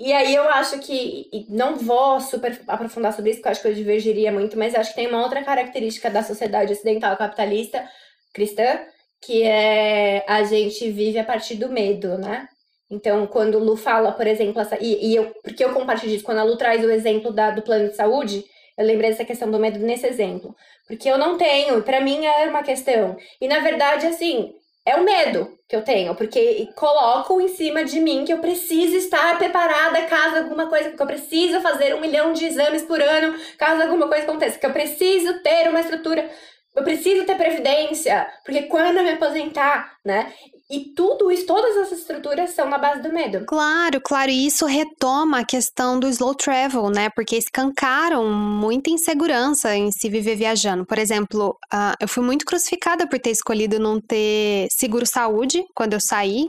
E aí eu acho que, não vou super aprofundar sobre isso, porque eu acho que eu divergiria muito, mas acho que tem uma outra característica da sociedade ocidental capitalista cristã, que é a gente vive a partir do medo, né? Então, quando o Lu fala, por exemplo, essa, e, e eu, porque eu compartilho isso, quando a Lu traz o exemplo da, do plano de saúde, eu lembrei dessa questão do medo nesse exemplo. Porque eu não tenho, para mim é uma questão. E na verdade, assim, é o medo que eu tenho, porque colocam em cima de mim que eu preciso estar preparada caso alguma coisa, que eu preciso fazer um milhão de exames por ano caso alguma coisa aconteça, que eu preciso ter uma estrutura, eu preciso ter previdência, porque quando eu me aposentar, né? E tudo isso, todas essas estruturas são na base do medo. Claro, claro, e isso retoma a questão do slow travel, né? Porque escancaram muita insegurança em se viver viajando. Por exemplo, uh, eu fui muito crucificada por ter escolhido não ter seguro saúde quando eu saí.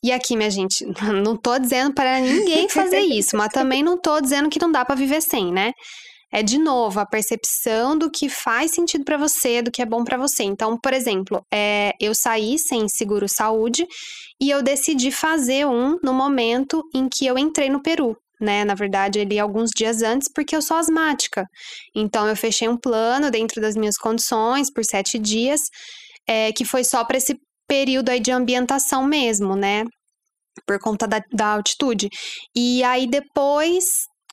E aqui, minha gente, não tô dizendo para ninguém fazer isso, mas também não tô dizendo que não dá para viver sem, né? É de novo a percepção do que faz sentido para você, do que é bom para você. Então, por exemplo, é, eu saí sem seguro saúde e eu decidi fazer um no momento em que eu entrei no Peru. Né, na verdade, ali alguns dias antes, porque eu sou asmática. Então, eu fechei um plano dentro das minhas condições por sete dias, é, que foi só para esse período aí de ambientação mesmo, né? Por conta da, da altitude. E aí depois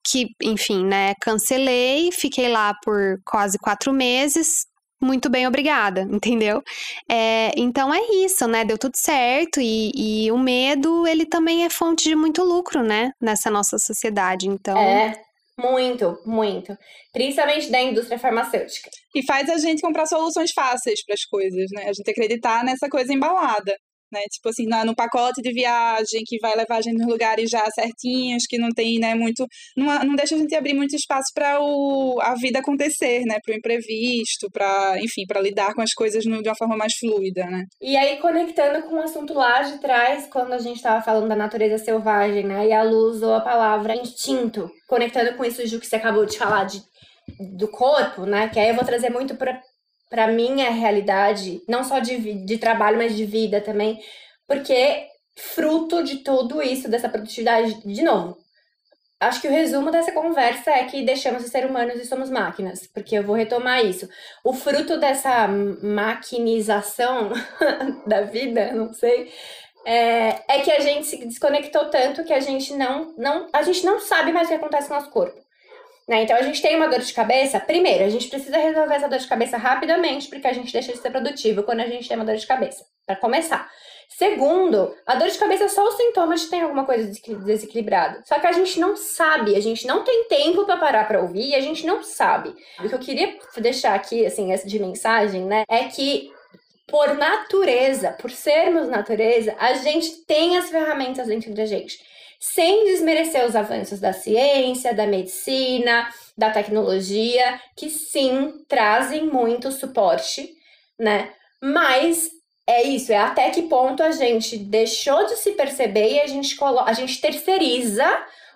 que, enfim, né, cancelei, fiquei lá por quase quatro meses, muito bem, obrigada, entendeu? É, então é isso, né? Deu tudo certo e, e, o medo, ele também é fonte de muito lucro, né? Nessa nossa sociedade, então... É, muito, muito. Principalmente da indústria farmacêutica. E faz a gente comprar soluções fáceis para as coisas, né? A gente acreditar nessa coisa embalada né? Tipo assim, no pacote de viagem que vai levar a gente nos lugares já certinhos, que não tem, né, muito. Não, não deixa a gente abrir muito espaço para a vida acontecer, né? Para o imprevisto, para, enfim, para lidar com as coisas no, de uma forma mais fluida, né? E aí, conectando com o assunto lá de trás, quando a gente estava falando da natureza selvagem, né? E a Lu usou a palavra instinto, conectando com isso, Ju, que você acabou de falar de, do corpo, né? Que aí eu vou trazer muito para para minha realidade, não só de, de trabalho, mas de vida também, porque fruto de tudo isso, dessa produtividade, de novo, acho que o resumo dessa conversa é que deixamos de ser humanos e somos máquinas, porque eu vou retomar isso. O fruto dessa maquinização da vida, não sei, é, é, que a gente se desconectou tanto que a gente não, não, a gente não sabe mais o que acontece com o nosso corpo. Né? Então a gente tem uma dor de cabeça. Primeiro, a gente precisa resolver essa dor de cabeça rapidamente, porque a gente deixa de ser produtivo quando a gente tem uma dor de cabeça. Para começar. Segundo, a dor de cabeça é só o sintoma de ter alguma coisa desequilibrada. Só que a gente não sabe, a gente não tem tempo para parar para ouvir e a gente não sabe. O que eu queria deixar aqui, assim, de mensagem, né, é que por natureza, por sermos natureza, a gente tem as ferramentas dentro da gente sem desmerecer os avanços da ciência, da medicina, da tecnologia, que sim trazem muito suporte, né? Mas é isso, é até que ponto a gente deixou de se perceber e a gente, a gente terceiriza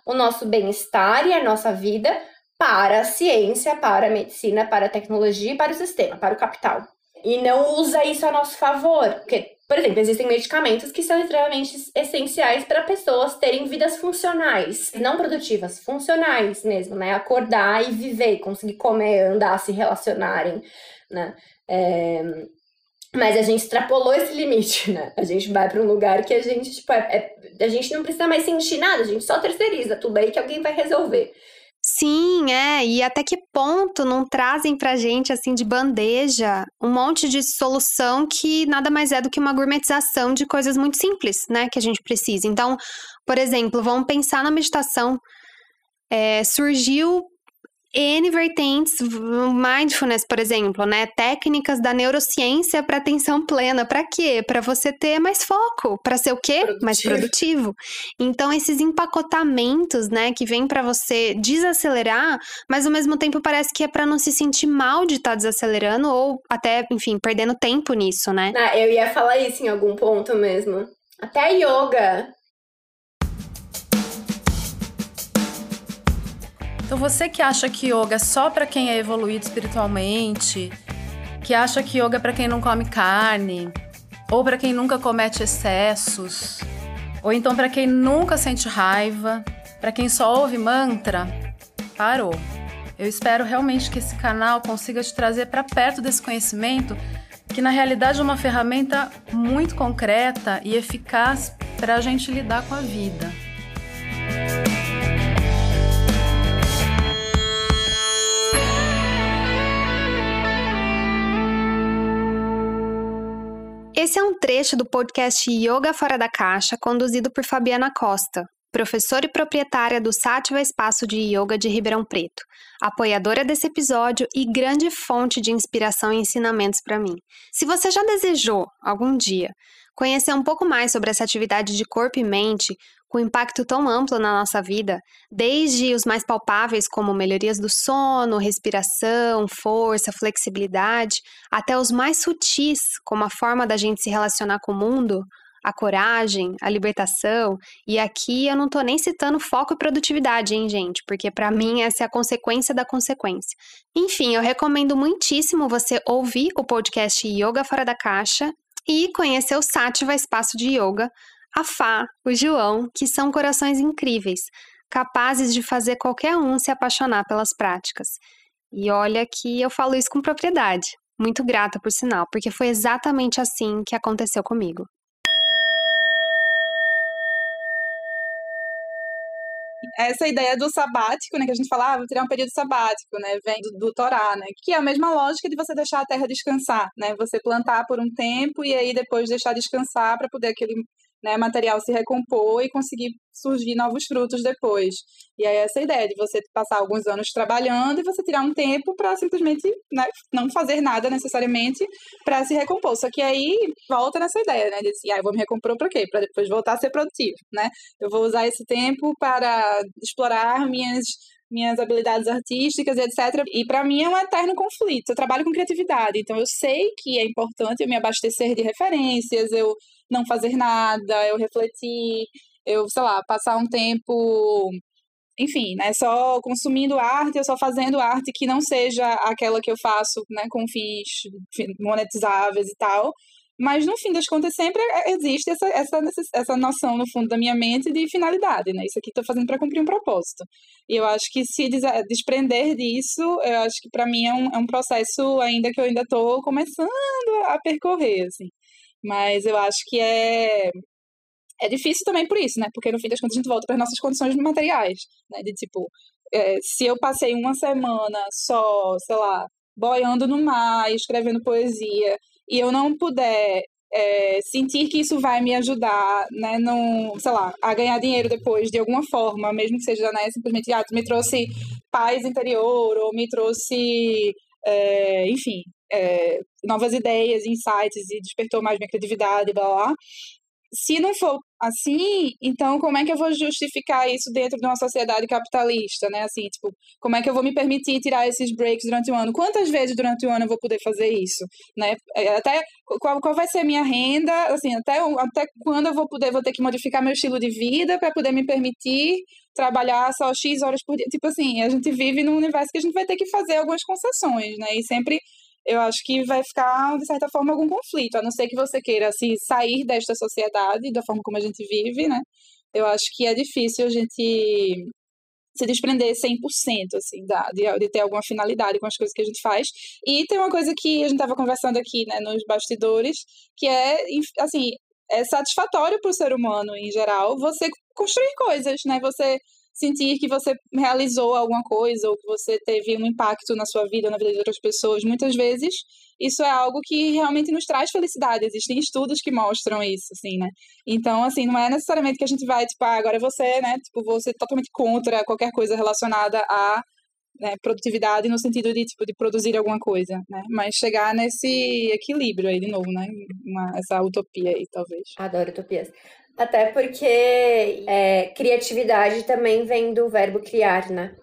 o nosso bem-estar e a nossa vida para a ciência, para a medicina, para a tecnologia para o sistema, para o capital. E não usa isso a nosso favor, porque por exemplo, existem medicamentos que são extremamente essenciais para pessoas terem vidas funcionais, não produtivas, funcionais mesmo, né? Acordar e viver, conseguir comer, andar, se relacionarem, né? É... Mas a gente extrapolou esse limite, né? A gente vai para um lugar que a gente, tipo, é, é, a gente não precisa mais sentir nada, a gente só terceiriza tudo aí que alguém vai resolver. Sim, é. E até que ponto não trazem pra gente, assim, de bandeja, um monte de solução que nada mais é do que uma gourmetização de coisas muito simples, né? Que a gente precisa. Então, por exemplo, vamos pensar na meditação. É, surgiu N vertentes, mindfulness, por exemplo, né? Técnicas da neurociência para atenção plena. Para quê? Para você ter mais foco, para ser o quê? Produtivo. Mais produtivo. Então esses empacotamentos, né, que vêm para você desacelerar, mas ao mesmo tempo parece que é para não se sentir mal de estar tá desacelerando ou até, enfim, perdendo tempo nisso, né? Ah, eu ia falar isso em algum ponto mesmo. Até a yoga Então você que acha que yoga é só para quem é evoluído espiritualmente, que acha que yoga é para quem não come carne, ou para quem nunca comete excessos, ou então para quem nunca sente raiva, para quem só ouve mantra, parou. Eu espero realmente que esse canal consiga te trazer para perto desse conhecimento, que na realidade é uma ferramenta muito concreta e eficaz para a gente lidar com a vida. Esse é um trecho do podcast Yoga Fora da Caixa, conduzido por Fabiana Costa, professora e proprietária do Sátiva Espaço de Yoga de Ribeirão Preto, apoiadora desse episódio e grande fonte de inspiração e ensinamentos para mim. Se você já desejou, algum dia, conhecer um pouco mais sobre essa atividade de corpo e mente, com impacto tão amplo na nossa vida, desde os mais palpáveis, como melhorias do sono, respiração, força, flexibilidade, até os mais sutis, como a forma da gente se relacionar com o mundo, a coragem, a libertação. E aqui eu não tô nem citando foco e produtividade, hein, gente? Porque para mim essa é a consequência da consequência. Enfim, eu recomendo muitíssimo você ouvir o podcast Yoga Fora da Caixa e conhecer o Sativa Espaço de Yoga, a Fá, o João, que são corações incríveis, capazes de fazer qualquer um se apaixonar pelas práticas. E olha que eu falo isso com propriedade. Muito grata, por sinal, porque foi exatamente assim que aconteceu comigo. essa ideia do sabático, né, que a gente falava, ah, vou tirar um período sabático, né, vem do, do Torá, né, que é a mesma lógica de você deixar a terra descansar, né, você plantar por um tempo e aí depois deixar descansar para poder aquele né, material se recompor e conseguir surgir novos frutos depois. E aí essa ideia de você passar alguns anos trabalhando e você tirar um tempo para simplesmente né, não fazer nada necessariamente para se recompor. Só que aí volta nessa ideia, né, de assim, ah, eu vou me recompor para quê? Para depois voltar a ser produtivo, né? Eu vou usar esse tempo para explorar minhas minhas habilidades artísticas, etc. E para mim é um eterno conflito. Eu trabalho com criatividade, então eu sei que é importante eu me abastecer de referências, eu não fazer nada, eu refletir, eu, sei lá, passar um tempo enfim, né, só consumindo arte, ou só fazendo arte que não seja aquela que eu faço, né, com fins monetizáveis e tal, mas no fim das contas sempre existe essa, essa, essa noção no fundo da minha mente de finalidade, né? Isso aqui estou fazendo para cumprir um propósito. E eu acho que se desprender disso, eu acho que para mim é um, é um processo ainda que eu ainda estou começando a percorrer, assim. Mas eu acho que é é difícil também por isso, né? Porque no fim das contas a gente volta para as nossas condições materiais, né? De tipo, é, se eu passei uma semana só, sei lá, boiando no mar, escrevendo poesia, e eu não puder é, sentir que isso vai me ajudar, né, no, sei lá, a ganhar dinheiro depois de alguma forma, mesmo que seja, né, simplesmente, ah, me trouxe paz interior, ou me trouxe, é, enfim, é, novas ideias, insights, e despertou mais minha criatividade, blá, blá, se não for assim, então como é que eu vou justificar isso dentro de uma sociedade capitalista, né? Assim, tipo, como é que eu vou me permitir tirar esses breaks durante o ano? Quantas vezes durante o ano eu vou poder fazer isso, né? É, até qual, qual vai ser a minha renda, assim, até, até quando eu vou poder, vou ter que modificar meu estilo de vida para poder me permitir trabalhar só X horas por dia. Tipo assim, a gente vive num universo que a gente vai ter que fazer algumas concessões, né? E sempre eu acho que vai ficar, de certa forma, algum conflito, a não ser que você queira se sair desta sociedade, da forma como a gente vive, né? Eu acho que é difícil a gente se desprender 100%, assim, da, de, de, ter alguma finalidade com as coisas que a gente faz. E tem uma coisa que a gente estava conversando aqui, né, nos bastidores, que é, assim, é satisfatório para o ser humano, em geral, você construir coisas, né? Você sentir que você realizou alguma coisa ou que você teve um impacto na sua vida, na vida de outras pessoas. Muitas vezes isso é algo que realmente nos traz felicidade. Existem estudos que mostram isso, assim, né? Então, assim, não é necessariamente que a gente vai, tipo, ah, agora você, né, tipo, você totalmente contra qualquer coisa relacionada a né, produtividade no sentido de, tipo, de produzir alguma coisa, né? Mas chegar nesse equilíbrio aí, de novo, né? Uma, essa utopia aí, talvez. Adoro utopias. Até porque é, criatividade também vem do verbo criar, né?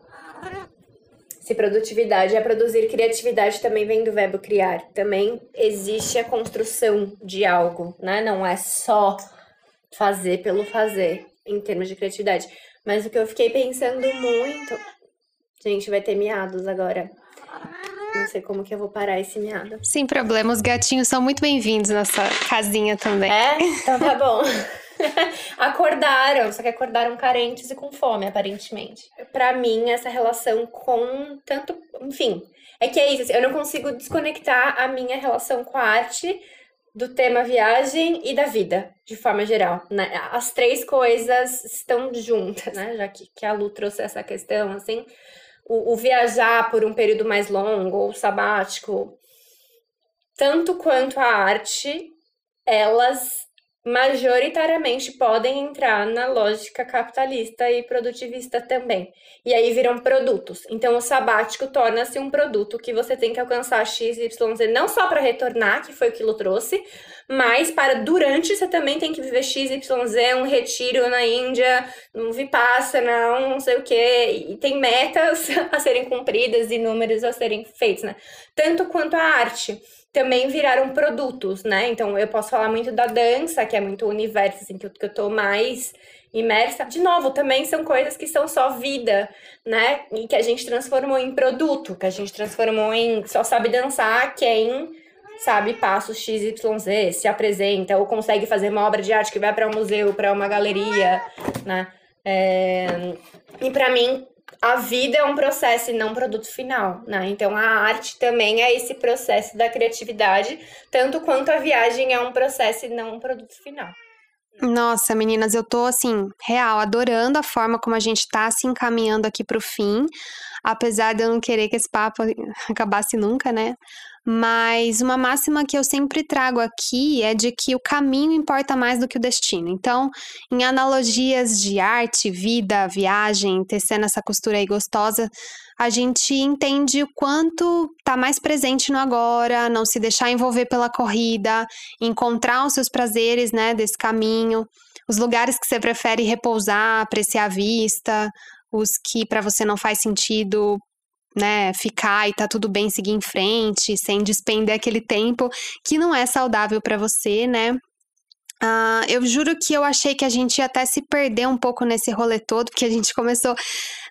Se produtividade é produzir, criatividade também vem do verbo criar. Também existe a construção de algo, né? Não é só fazer pelo fazer, em termos de criatividade. Mas o que eu fiquei pensando muito. Gente, vai ter miados agora. Não sei como que eu vou parar esse miado. Sem problema, os gatinhos são muito bem-vindos nessa casinha também. É? Então tá bom. acordaram, só que acordaram carentes e com fome, aparentemente. Para mim, essa relação com tanto. Enfim, é que é isso. Assim, eu não consigo desconectar a minha relação com a arte do tema viagem e da vida, de forma geral. Né? As três coisas estão juntas, né? Já que, que a Lu trouxe essa questão, assim o, o viajar por um período mais longo ou sabático, tanto quanto a arte, elas majoritariamente podem entrar na lógica capitalista e produtivista também. E aí viram produtos. Então o sabático torna-se um produto que você tem que alcançar X, Y, Z, não só para retornar, que foi o que Lu trouxe, mas para durante você também tem que viver X, Y, Z, um retiro na Índia, um Vipassana, um não sei o quê. E tem metas a serem cumpridas e números a serem feitos, né? Tanto quanto a arte. também viraram produtos, né? Então eu posso falar muito da dança, que é muito o universo assim, que, eu, eu tô mais imersa. De novo, também são coisas que são só vida, né? E que a gente transformou em produto, que a gente transformou em só sabe dançar quem sabe passos XYZ, se apresenta ou consegue fazer uma obra de arte que vai para um museu, para uma galeria, né? É... E para mim, a vida é um processo e não um produto final, né? Então a arte também é esse processo da criatividade, tanto quanto a viagem é um processo e não um produto final. Nossa, meninas, eu tô assim, real, adorando a forma como a gente tá se encaminhando aqui pro fim, apesar de eu não querer que esse papo acabasse nunca, né? Mas uma máxima que eu sempre trago aqui é de que o caminho importa mais do que o destino. Então, em analogias de arte, vida, viagem, tecendo essa costura aí gostosa, a gente entende o quanto tá mais presente no agora, não se deixar envolver pela corrida, encontrar os seus prazeres, né, desse caminho, os lugares que você prefere repousar, apreciar a vista, os que para você não faz sentido né, ficar e tá tudo bem seguir em frente, sem despender aquele tempo que não é saudável para você, né? Uh, eu juro que eu achei que a gente ia até se perder um pouco nesse rolê todo, porque a gente começou,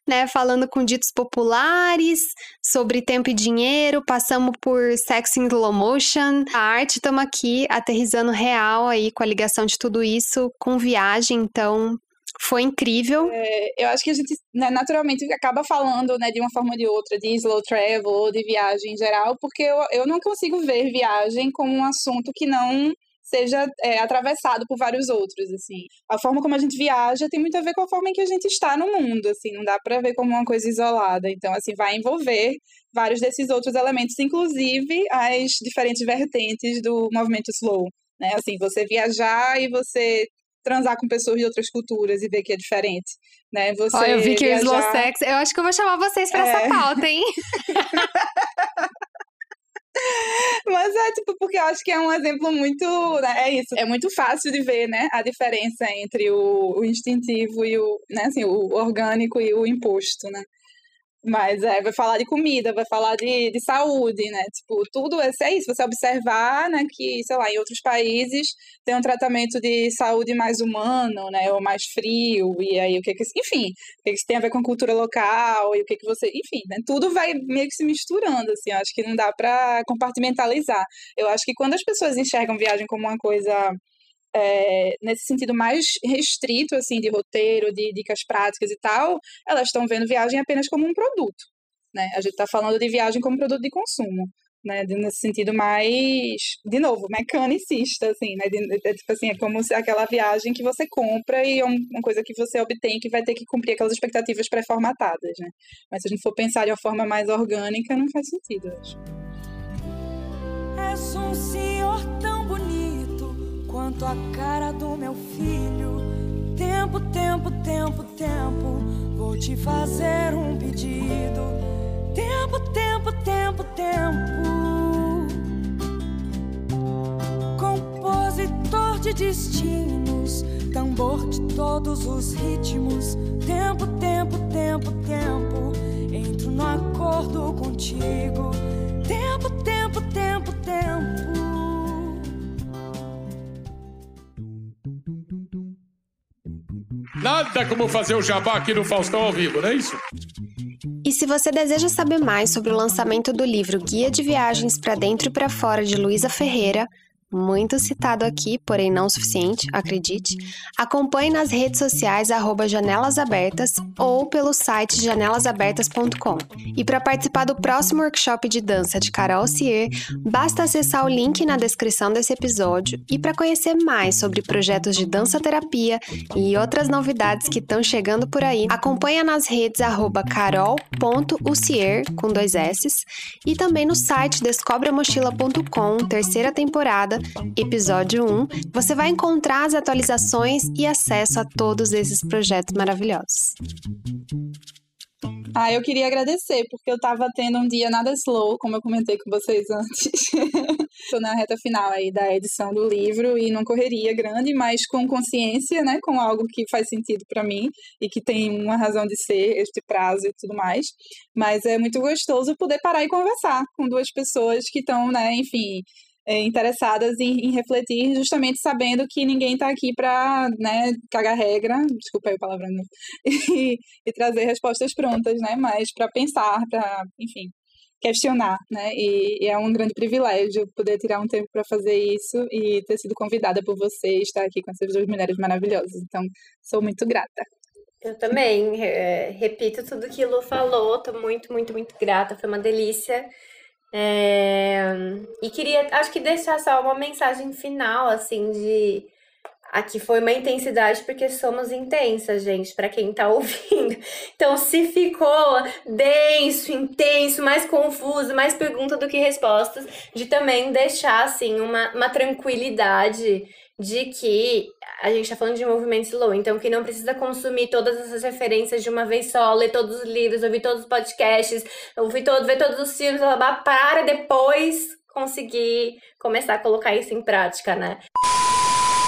né, falando com ditos populares sobre tempo e dinheiro, passamos por sexo in slow motion, a arte, estamos aqui aterrizando real aí com a ligação de tudo isso com viagem, então foi incrível. É, eu acho que a gente né, naturalmente acaba falando né, de uma forma ou de outra de slow travel ou de viagem em geral, porque eu, eu não consigo ver viagem como um assunto que não seja é, atravessado por vários outros, assim. A forma como a gente viaja tem muito a ver com a forma em que a gente está no mundo, assim, não dá para ver como uma coisa isolada. Então, assim, vai envolver vários desses outros elementos, inclusive as diferentes vertentes do movimento slow, né? Assim, você viajar e você transar com pessoas de outras culturas e ver que é diferente, né? Você Olha, eu vi que viajar... o slow sex, eu acho que eu vou chamar vocês para é. essa pauta, hein? Mas é tipo, porque eu acho que é um exemplo muito. Né, é isso. É muito fácil de ver, né? A diferença entre o, o instintivo e o. Né, assim, o orgânico e o imposto, né? Mas é, vai falar de comida, vai falar de, de saúde, né? Tipo, tudo isso é isso. Você observar, né, que, sei lá, em outros países tem um tratamento de saúde mais humano, né? Ou mais frio, e aí o que que. Enfim, o que, que isso tem a ver com a cultura local, e o que que você. Enfim, né? Tudo vai meio que se misturando, assim. Eu acho que não dá para compartimentalizar. Eu acho que quando as pessoas enxergam viagem como uma coisa é, nesse sentido mais restrito, assim, de roteiro, de dicas práticas e tal, elas estão vendo viagem apenas como um produto, né? A gente está falando de viagem como produto de consumo, né? Nesse sentido mais, de novo, mecanicista, assim, né? De, de, tipo assim, é como aquela viagem que você compra e é uma coisa que você obtém que vai ter que cumprir aquelas expectativas pré-formatadas, né? Mas se a gente for pensar de uma forma mais orgânica, não faz sentido, eu acho. És um senhor tão quanto a cara do meu filho. Tempo, tempo, tempo, tempo, vou te fazer um pedido. Tempo, tempo, tempo, tempo. Compositor de destinos, tambor de todos os ritmos. Tempo, tempo, tempo, tempo, entro no acordo contigo. Tempo, tempo, tempo, tempo. Nada como fazer o jabá aqui no Faustão ao vivo, não é isso? E se você deseja saber mais sobre o lançamento do livro Guia de Viagens para Dentro e para Fora de Luísa Ferreira, muito citado aqui, porém não o suficiente, acredite. Acompanhe nas redes sociais arroba Janelas Abertas ou pelo site janelasabertas.com. E para participar do próximo workshop de dança de Carol Cier, basta acessar o link na descrição desse episódio. E para conhecer mais sobre projetos de dança terapia e outras novidades que estão chegando por aí, acompanha nas redes carol.ucier, com dois S, e também no site descobreamochila.com, terceira temporada, episódio 1, você vai encontrar as atualizações e acesso a todos esses projetos maravilhosos. Ah, eu queria agradecer, porque eu tava tendo um dia nada slow, como eu comentei com vocês antes. Tô na reta final aí da edição do livro e não correria grande, mas com consciência, né, com algo que faz sentido para mim e que tem uma razão de ser este prazo e tudo mais. Mas é muito gostoso poder parar e conversar com duas pessoas que estão, né, enfim, é, interessadas em, em, refletir, justamente sabendo que ninguém está aqui para né, cagar regra, desculpa aí o palavrão, né? e, e trazer respostas prontas, né? Mas para pensar, para, enfim, questionar, né? E, e, é um grande privilégio poder tirar um tempo para fazer isso e ter sido convidada por você e estar aqui com essas duas mulheres maravilhosas. Então, sou muito grata. Eu também é, repito tudo que Lu falou, tô muito, muito, muito grata, foi uma delícia. É, e queria, acho que deixar só uma mensagem final, assim, de. Aqui foi uma intensidade porque somos intensas, gente, para quem tá ouvindo. Então, se ficou denso, intenso, mais confuso, mais pergunta do que respostas, de também deixar, assim, uma, uma tranquilidade de que a gente está falando de movimento slow, então que não precisa consumir todas essas referências de uma vez só, ler todos os livros, ouvir todos os podcasts, ouvir todo, ver todos os filmes, blá, blá, para depois conseguir começar a colocar isso em prática, né?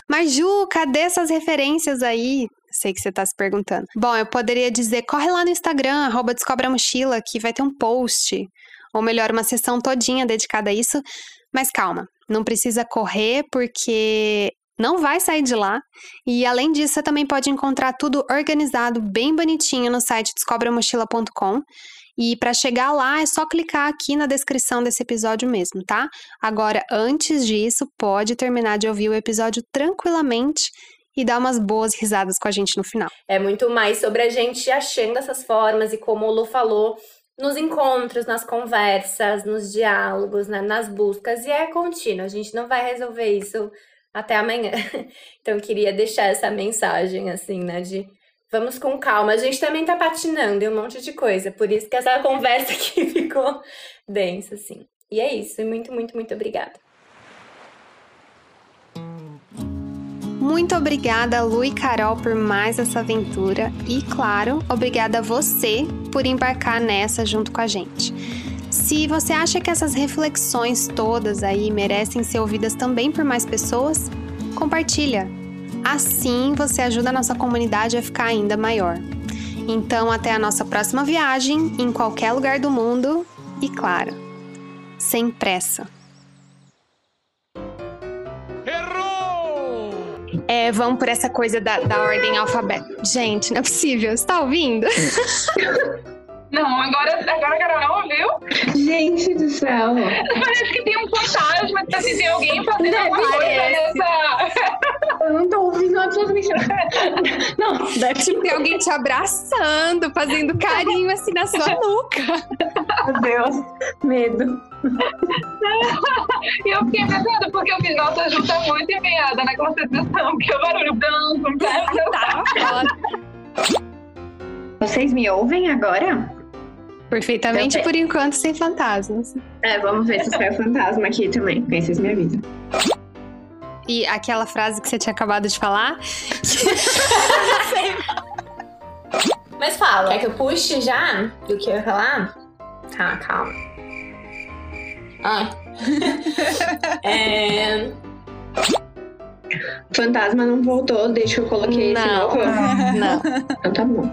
Mas Ju, cadê essas referências aí? Sei que você está se perguntando. Bom, eu poderia dizer, corre lá no Instagram, arroba Descobre a Mochila, que vai ter um post, ou melhor, uma sessão todinha dedicada a isso. Mas calma, não precisa correr porque não vai sair de lá. E além disso, você também pode encontrar tudo organizado, bem bonitinho no site descobremochila.com. E para chegar lá é só clicar aqui na descrição desse episódio mesmo, tá? Agora, antes disso, pode terminar de ouvir o episódio tranquilamente e dar umas boas risadas com a gente no final. É muito mais sobre a gente achando essas formas e como o Lu falou, nos encontros, nas conversas, nos diálogos, né, nas buscas, e é contínuo, a gente não vai resolver isso até amanhã. Então, eu queria deixar essa mensagem, assim, né, de vamos com calma. A gente também tá patinando em um monte de coisa, por isso que essa conversa aqui ficou densa, assim. E é isso, muito, muito, muito obrigada. Muito obrigada, Lu e Carol, por mais essa aventura. E, claro, obrigada a você por embarcar nessa junto com a gente. Se você acha que essas reflexões todas aí merecem ser ouvidas também por mais pessoas, compartilha. Assim você ajuda a nossa comunidade a ficar ainda maior. Então, até a nossa próxima viagem, em qualquer lugar do mundo e, claro, sem pressa. É, vamos por essa coisa da, da ordem alfabética. Gente, não é possível. Você tá ouvindo? Não, agora, agora a Carol não ouviu. Gente do céu. Parece que tem um fantasma, que assim, tem alguém fazendo Deve alguma coisa nessa... Eu não tô ouvindo absolutamente nada. Não, deve tipo, ter alguém te abraçando, fazendo carinho assim na sua nuca. Meu Deus, medo. E eu fiquei pensando, porque eu fiz, nossa, Ju tá muito empenhada na concentração, porque o barulho branco, tá Vocês me ouvem agora? Perfeitamente, por enquanto, sem fantasmas. É, vamos ver se sai o fantasma aqui também, porque vocês me avisam. E aquela frase que você tinha acabado de falar? Mas fala. Quer que eu puxe já do que eu ia falar? Tá, calma. Ah. é... Fantasma não voltou desde que eu coloquei não, esse novo. Não. Então tá bom.